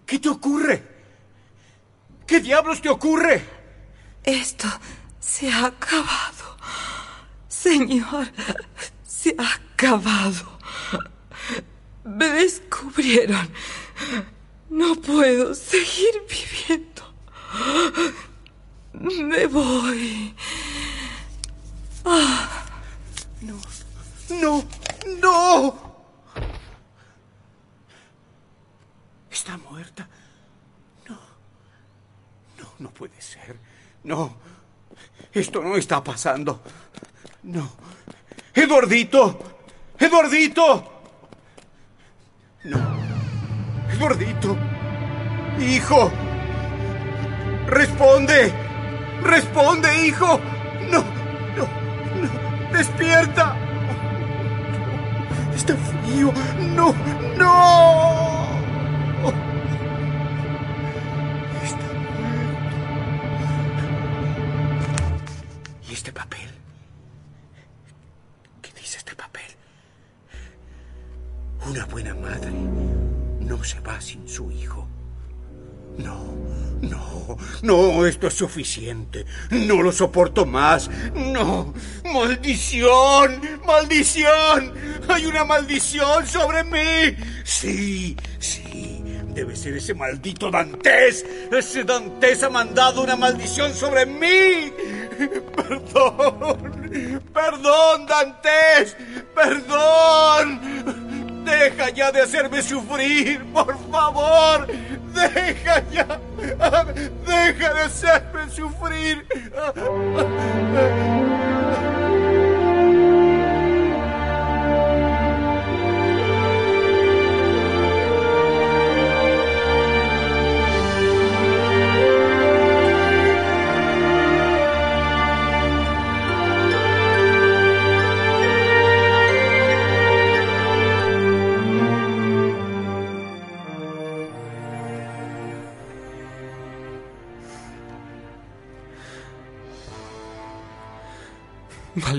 S8: ¿qué te ocurre? ¿Qué diablos te ocurre?
S15: Esto se ha acabado. Señor, se ha acabado. Me descubrieron. No puedo seguir viviendo. Me voy. Ah.
S8: No, no, no. Está muerta. No, no, no puede ser. No, esto no está pasando. No. Eduardito, Eduardito. No, Eduardito. Hijo. Responde. Responde, hijo. No, no, no. Despierta. Está frío. No, no. Papel? ¿Qué dice este papel? Una buena madre no se va sin su hijo. No, no, no, esto es suficiente. No lo soporto más. No, maldición, maldición. Hay una maldición sobre mí. Sí, sí, debe ser ese maldito Dantes. Ese Dantes ha mandado una maldición sobre mí. Perdón, perdón, Dantes, perdón. Deja ya de hacerme sufrir, por favor. Deja ya. Deja de hacerme sufrir.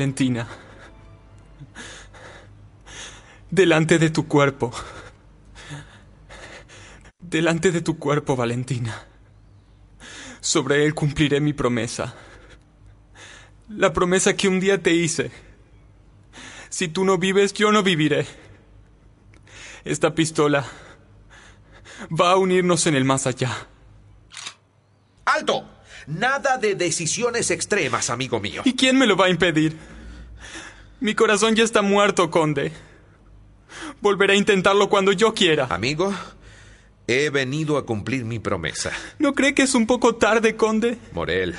S13: Valentina. Delante de tu cuerpo. Delante de tu cuerpo, Valentina. Sobre él cumpliré mi promesa. La promesa que un día te hice. Si tú no vives, yo no viviré. Esta pistola va a unirnos en el más allá.
S16: ¡Alto! Nada de decisiones extremas, amigo mío.
S13: ¿Y quién me lo va a impedir? Mi corazón ya está muerto, conde. Volveré a intentarlo cuando yo quiera.
S2: Amigo, he venido a cumplir mi promesa.
S13: ¿No cree que es un poco tarde, conde?
S2: Morel,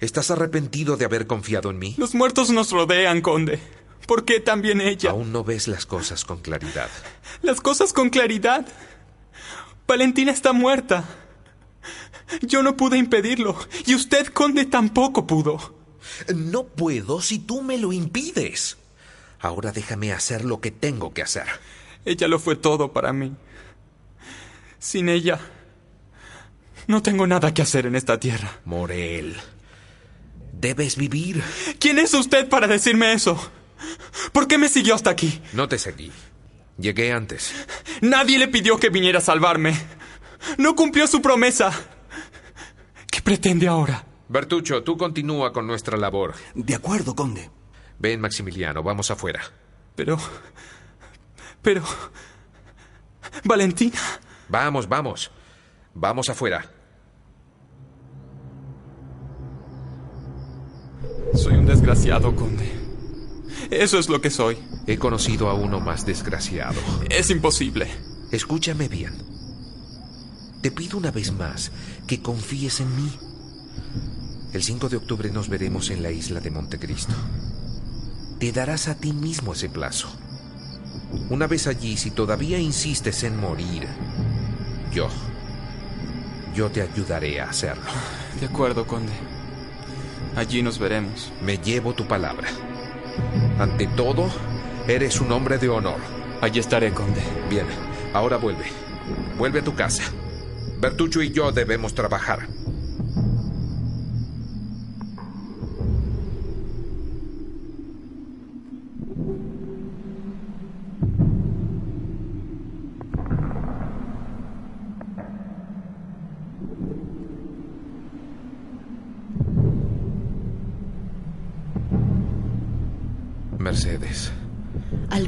S2: ¿estás arrepentido de haber confiado en mí?
S13: Los muertos nos rodean, conde. ¿Por qué también ella?
S2: Aún no ves las cosas con claridad.
S13: ¿Las cosas con claridad? Valentina está muerta. Yo no pude impedirlo. Y usted, conde, tampoco pudo.
S2: No puedo si tú me lo impides. Ahora déjame hacer lo que tengo que hacer.
S13: Ella lo fue todo para mí. Sin ella, no tengo nada que hacer en esta tierra.
S2: Morel, debes vivir.
S13: ¿Quién es usted para decirme eso? ¿Por qué me siguió hasta aquí?
S2: No te seguí. Llegué antes.
S13: Nadie le pidió que viniera a salvarme. No cumplió su promesa. ¿Qué pretende ahora?
S2: Bertucho, tú continúa con nuestra labor.
S12: De acuerdo, conde.
S2: Ven, Maximiliano, vamos afuera.
S13: Pero... Pero... Valentina.
S2: Vamos, vamos. Vamos afuera.
S13: Soy un desgraciado, conde. Eso es lo que soy.
S2: He conocido a uno más desgraciado.
S13: Es imposible.
S2: Escúchame bien. Te pido una vez más que confíes en mí. El 5 de octubre nos veremos en la isla de Montecristo. Te darás a ti mismo ese plazo. Una vez allí, si todavía insistes en morir, yo, yo te ayudaré a hacerlo.
S13: De acuerdo, conde. Allí nos veremos.
S2: Me llevo tu palabra. Ante todo, eres un hombre de honor.
S13: Allí estaré, conde.
S2: Bien, ahora vuelve. Vuelve a tu casa. Bertucho y yo debemos trabajar.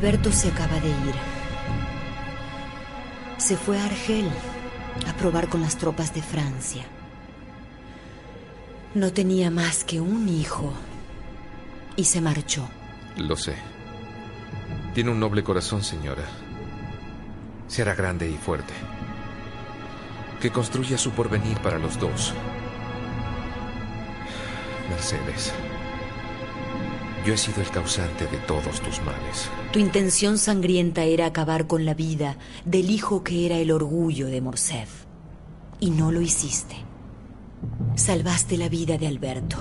S4: Alberto se acaba de ir. Se fue a Argel a probar con las tropas de Francia. No tenía más que un hijo y se marchó.
S2: Lo sé. Tiene un noble corazón, señora. Será grande y fuerte. Que construya su porvenir para los dos. Mercedes. Yo he sido el causante de todos tus males.
S4: Tu intención sangrienta era acabar con la vida del hijo que era el orgullo de Morcerf. Y no lo hiciste. Salvaste la vida de Alberto.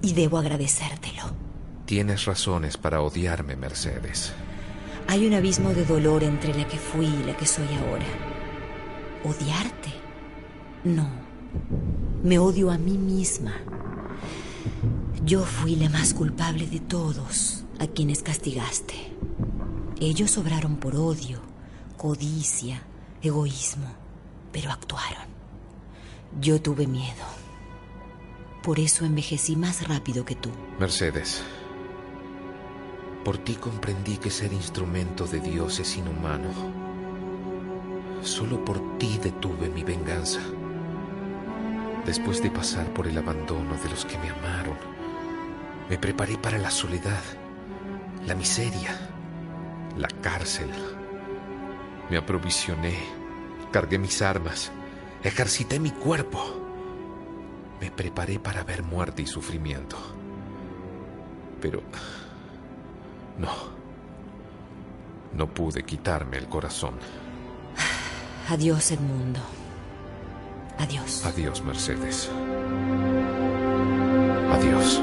S4: Y debo agradecértelo.
S2: Tienes razones para odiarme, Mercedes.
S4: Hay un abismo de dolor entre la que fui y la que soy ahora. ¿Odiarte? No. Me odio a mí misma. Yo fui la más culpable de todos a quienes castigaste. Ellos obraron por odio, codicia, egoísmo, pero actuaron. Yo tuve miedo. Por eso envejecí más rápido que tú.
S2: Mercedes, por ti comprendí que ser instrumento de Dios es inhumano. Solo por ti detuve mi venganza. Después de pasar por el abandono de los que me amaron, me preparé para la soledad, la miseria, la cárcel. Me aprovisioné, cargué mis armas, ejercité mi cuerpo. Me preparé para ver muerte y sufrimiento. Pero... No. No pude quitarme el corazón.
S4: Adiós, Edmundo. Adiós.
S2: Adiós, Mercedes. Adiós.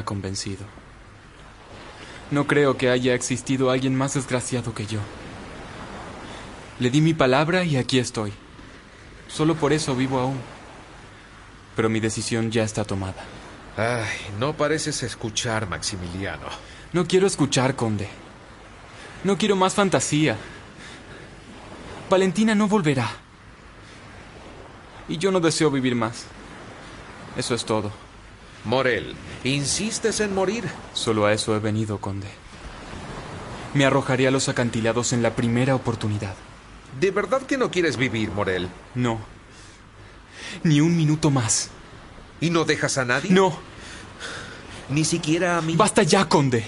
S13: Ha convencido. No creo que haya existido alguien más desgraciado que yo. Le di mi palabra y aquí estoy. Solo por eso vivo aún. Pero mi decisión ya está tomada.
S2: Ay, no pareces escuchar, Maximiliano.
S13: No quiero escuchar, conde. No quiero más fantasía. Valentina no volverá. Y yo no deseo vivir más. Eso es todo.
S2: Morel, ¿insistes en morir?
S13: Solo a eso he venido, conde. Me arrojaré a los acantilados en la primera oportunidad.
S2: ¿De verdad que no quieres vivir, Morel?
S13: No. Ni un minuto más.
S2: ¿Y no dejas a nadie?
S13: No.
S2: Ni siquiera a mí.
S13: Basta ya, conde.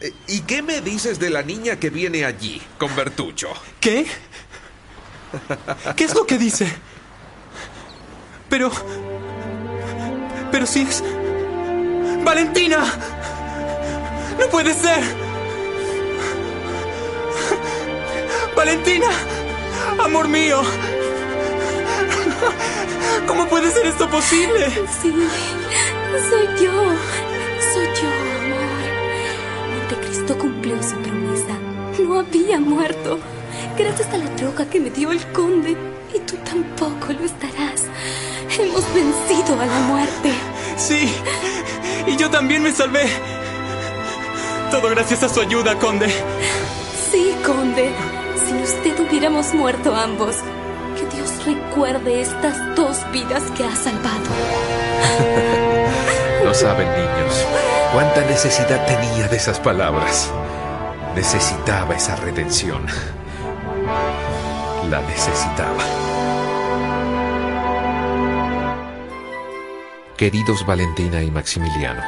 S2: Eh, ¿Y qué me dices de la niña que viene allí, con Bertucho?
S13: ¿Qué? ¿Qué es lo que dice? Pero... Pero si es... Valentina. No puede ser. Valentina. Amor mío. ¿Cómo puede ser esto posible?
S14: Sí, soy yo. Soy yo, amor. Montecristo cumplió su promesa. No había muerto. Gracias a la droga que me dio el conde. Y tú tampoco lo estarás. Hemos vencido a la muerte.
S13: Sí. Y yo también me salvé. Todo gracias a su ayuda, conde.
S14: Sí, conde. Si usted hubiéramos muerto ambos, que Dios recuerde estas dos vidas que ha salvado.
S2: no saben, niños, cuánta necesidad tenía de esas palabras. Necesitaba esa redención. La necesitaba. Queridos Valentina y Maximiliano,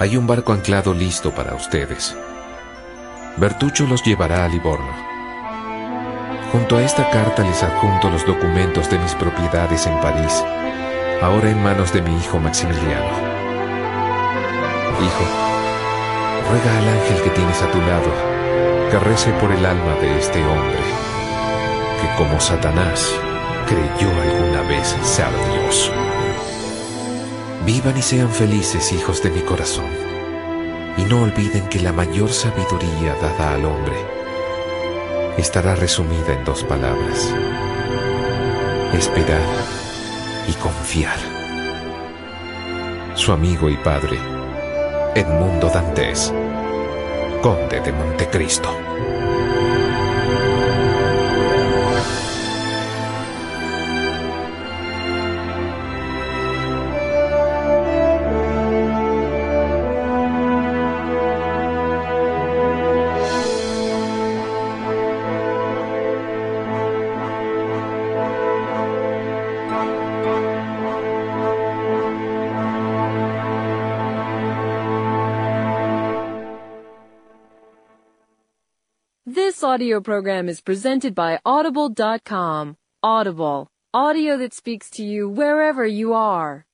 S2: hay un barco anclado listo para ustedes. Bertucho los llevará a Livorno. Junto a esta carta les adjunto los documentos de mis propiedades en París, ahora en manos de mi hijo Maximiliano. Hijo, ruega al ángel que tienes a tu lado que rece por el alma de este hombre, que como Satanás creyó alguna vez ser Dios. Vivan y sean felices, hijos de mi corazón, y no olviden que la mayor sabiduría dada al hombre estará resumida en dos palabras, esperar y confiar. Su amigo y padre, Edmundo Dantes, conde de Montecristo.
S18: Audio program is presented by Audible.com. Audible, audio that speaks to you wherever you are.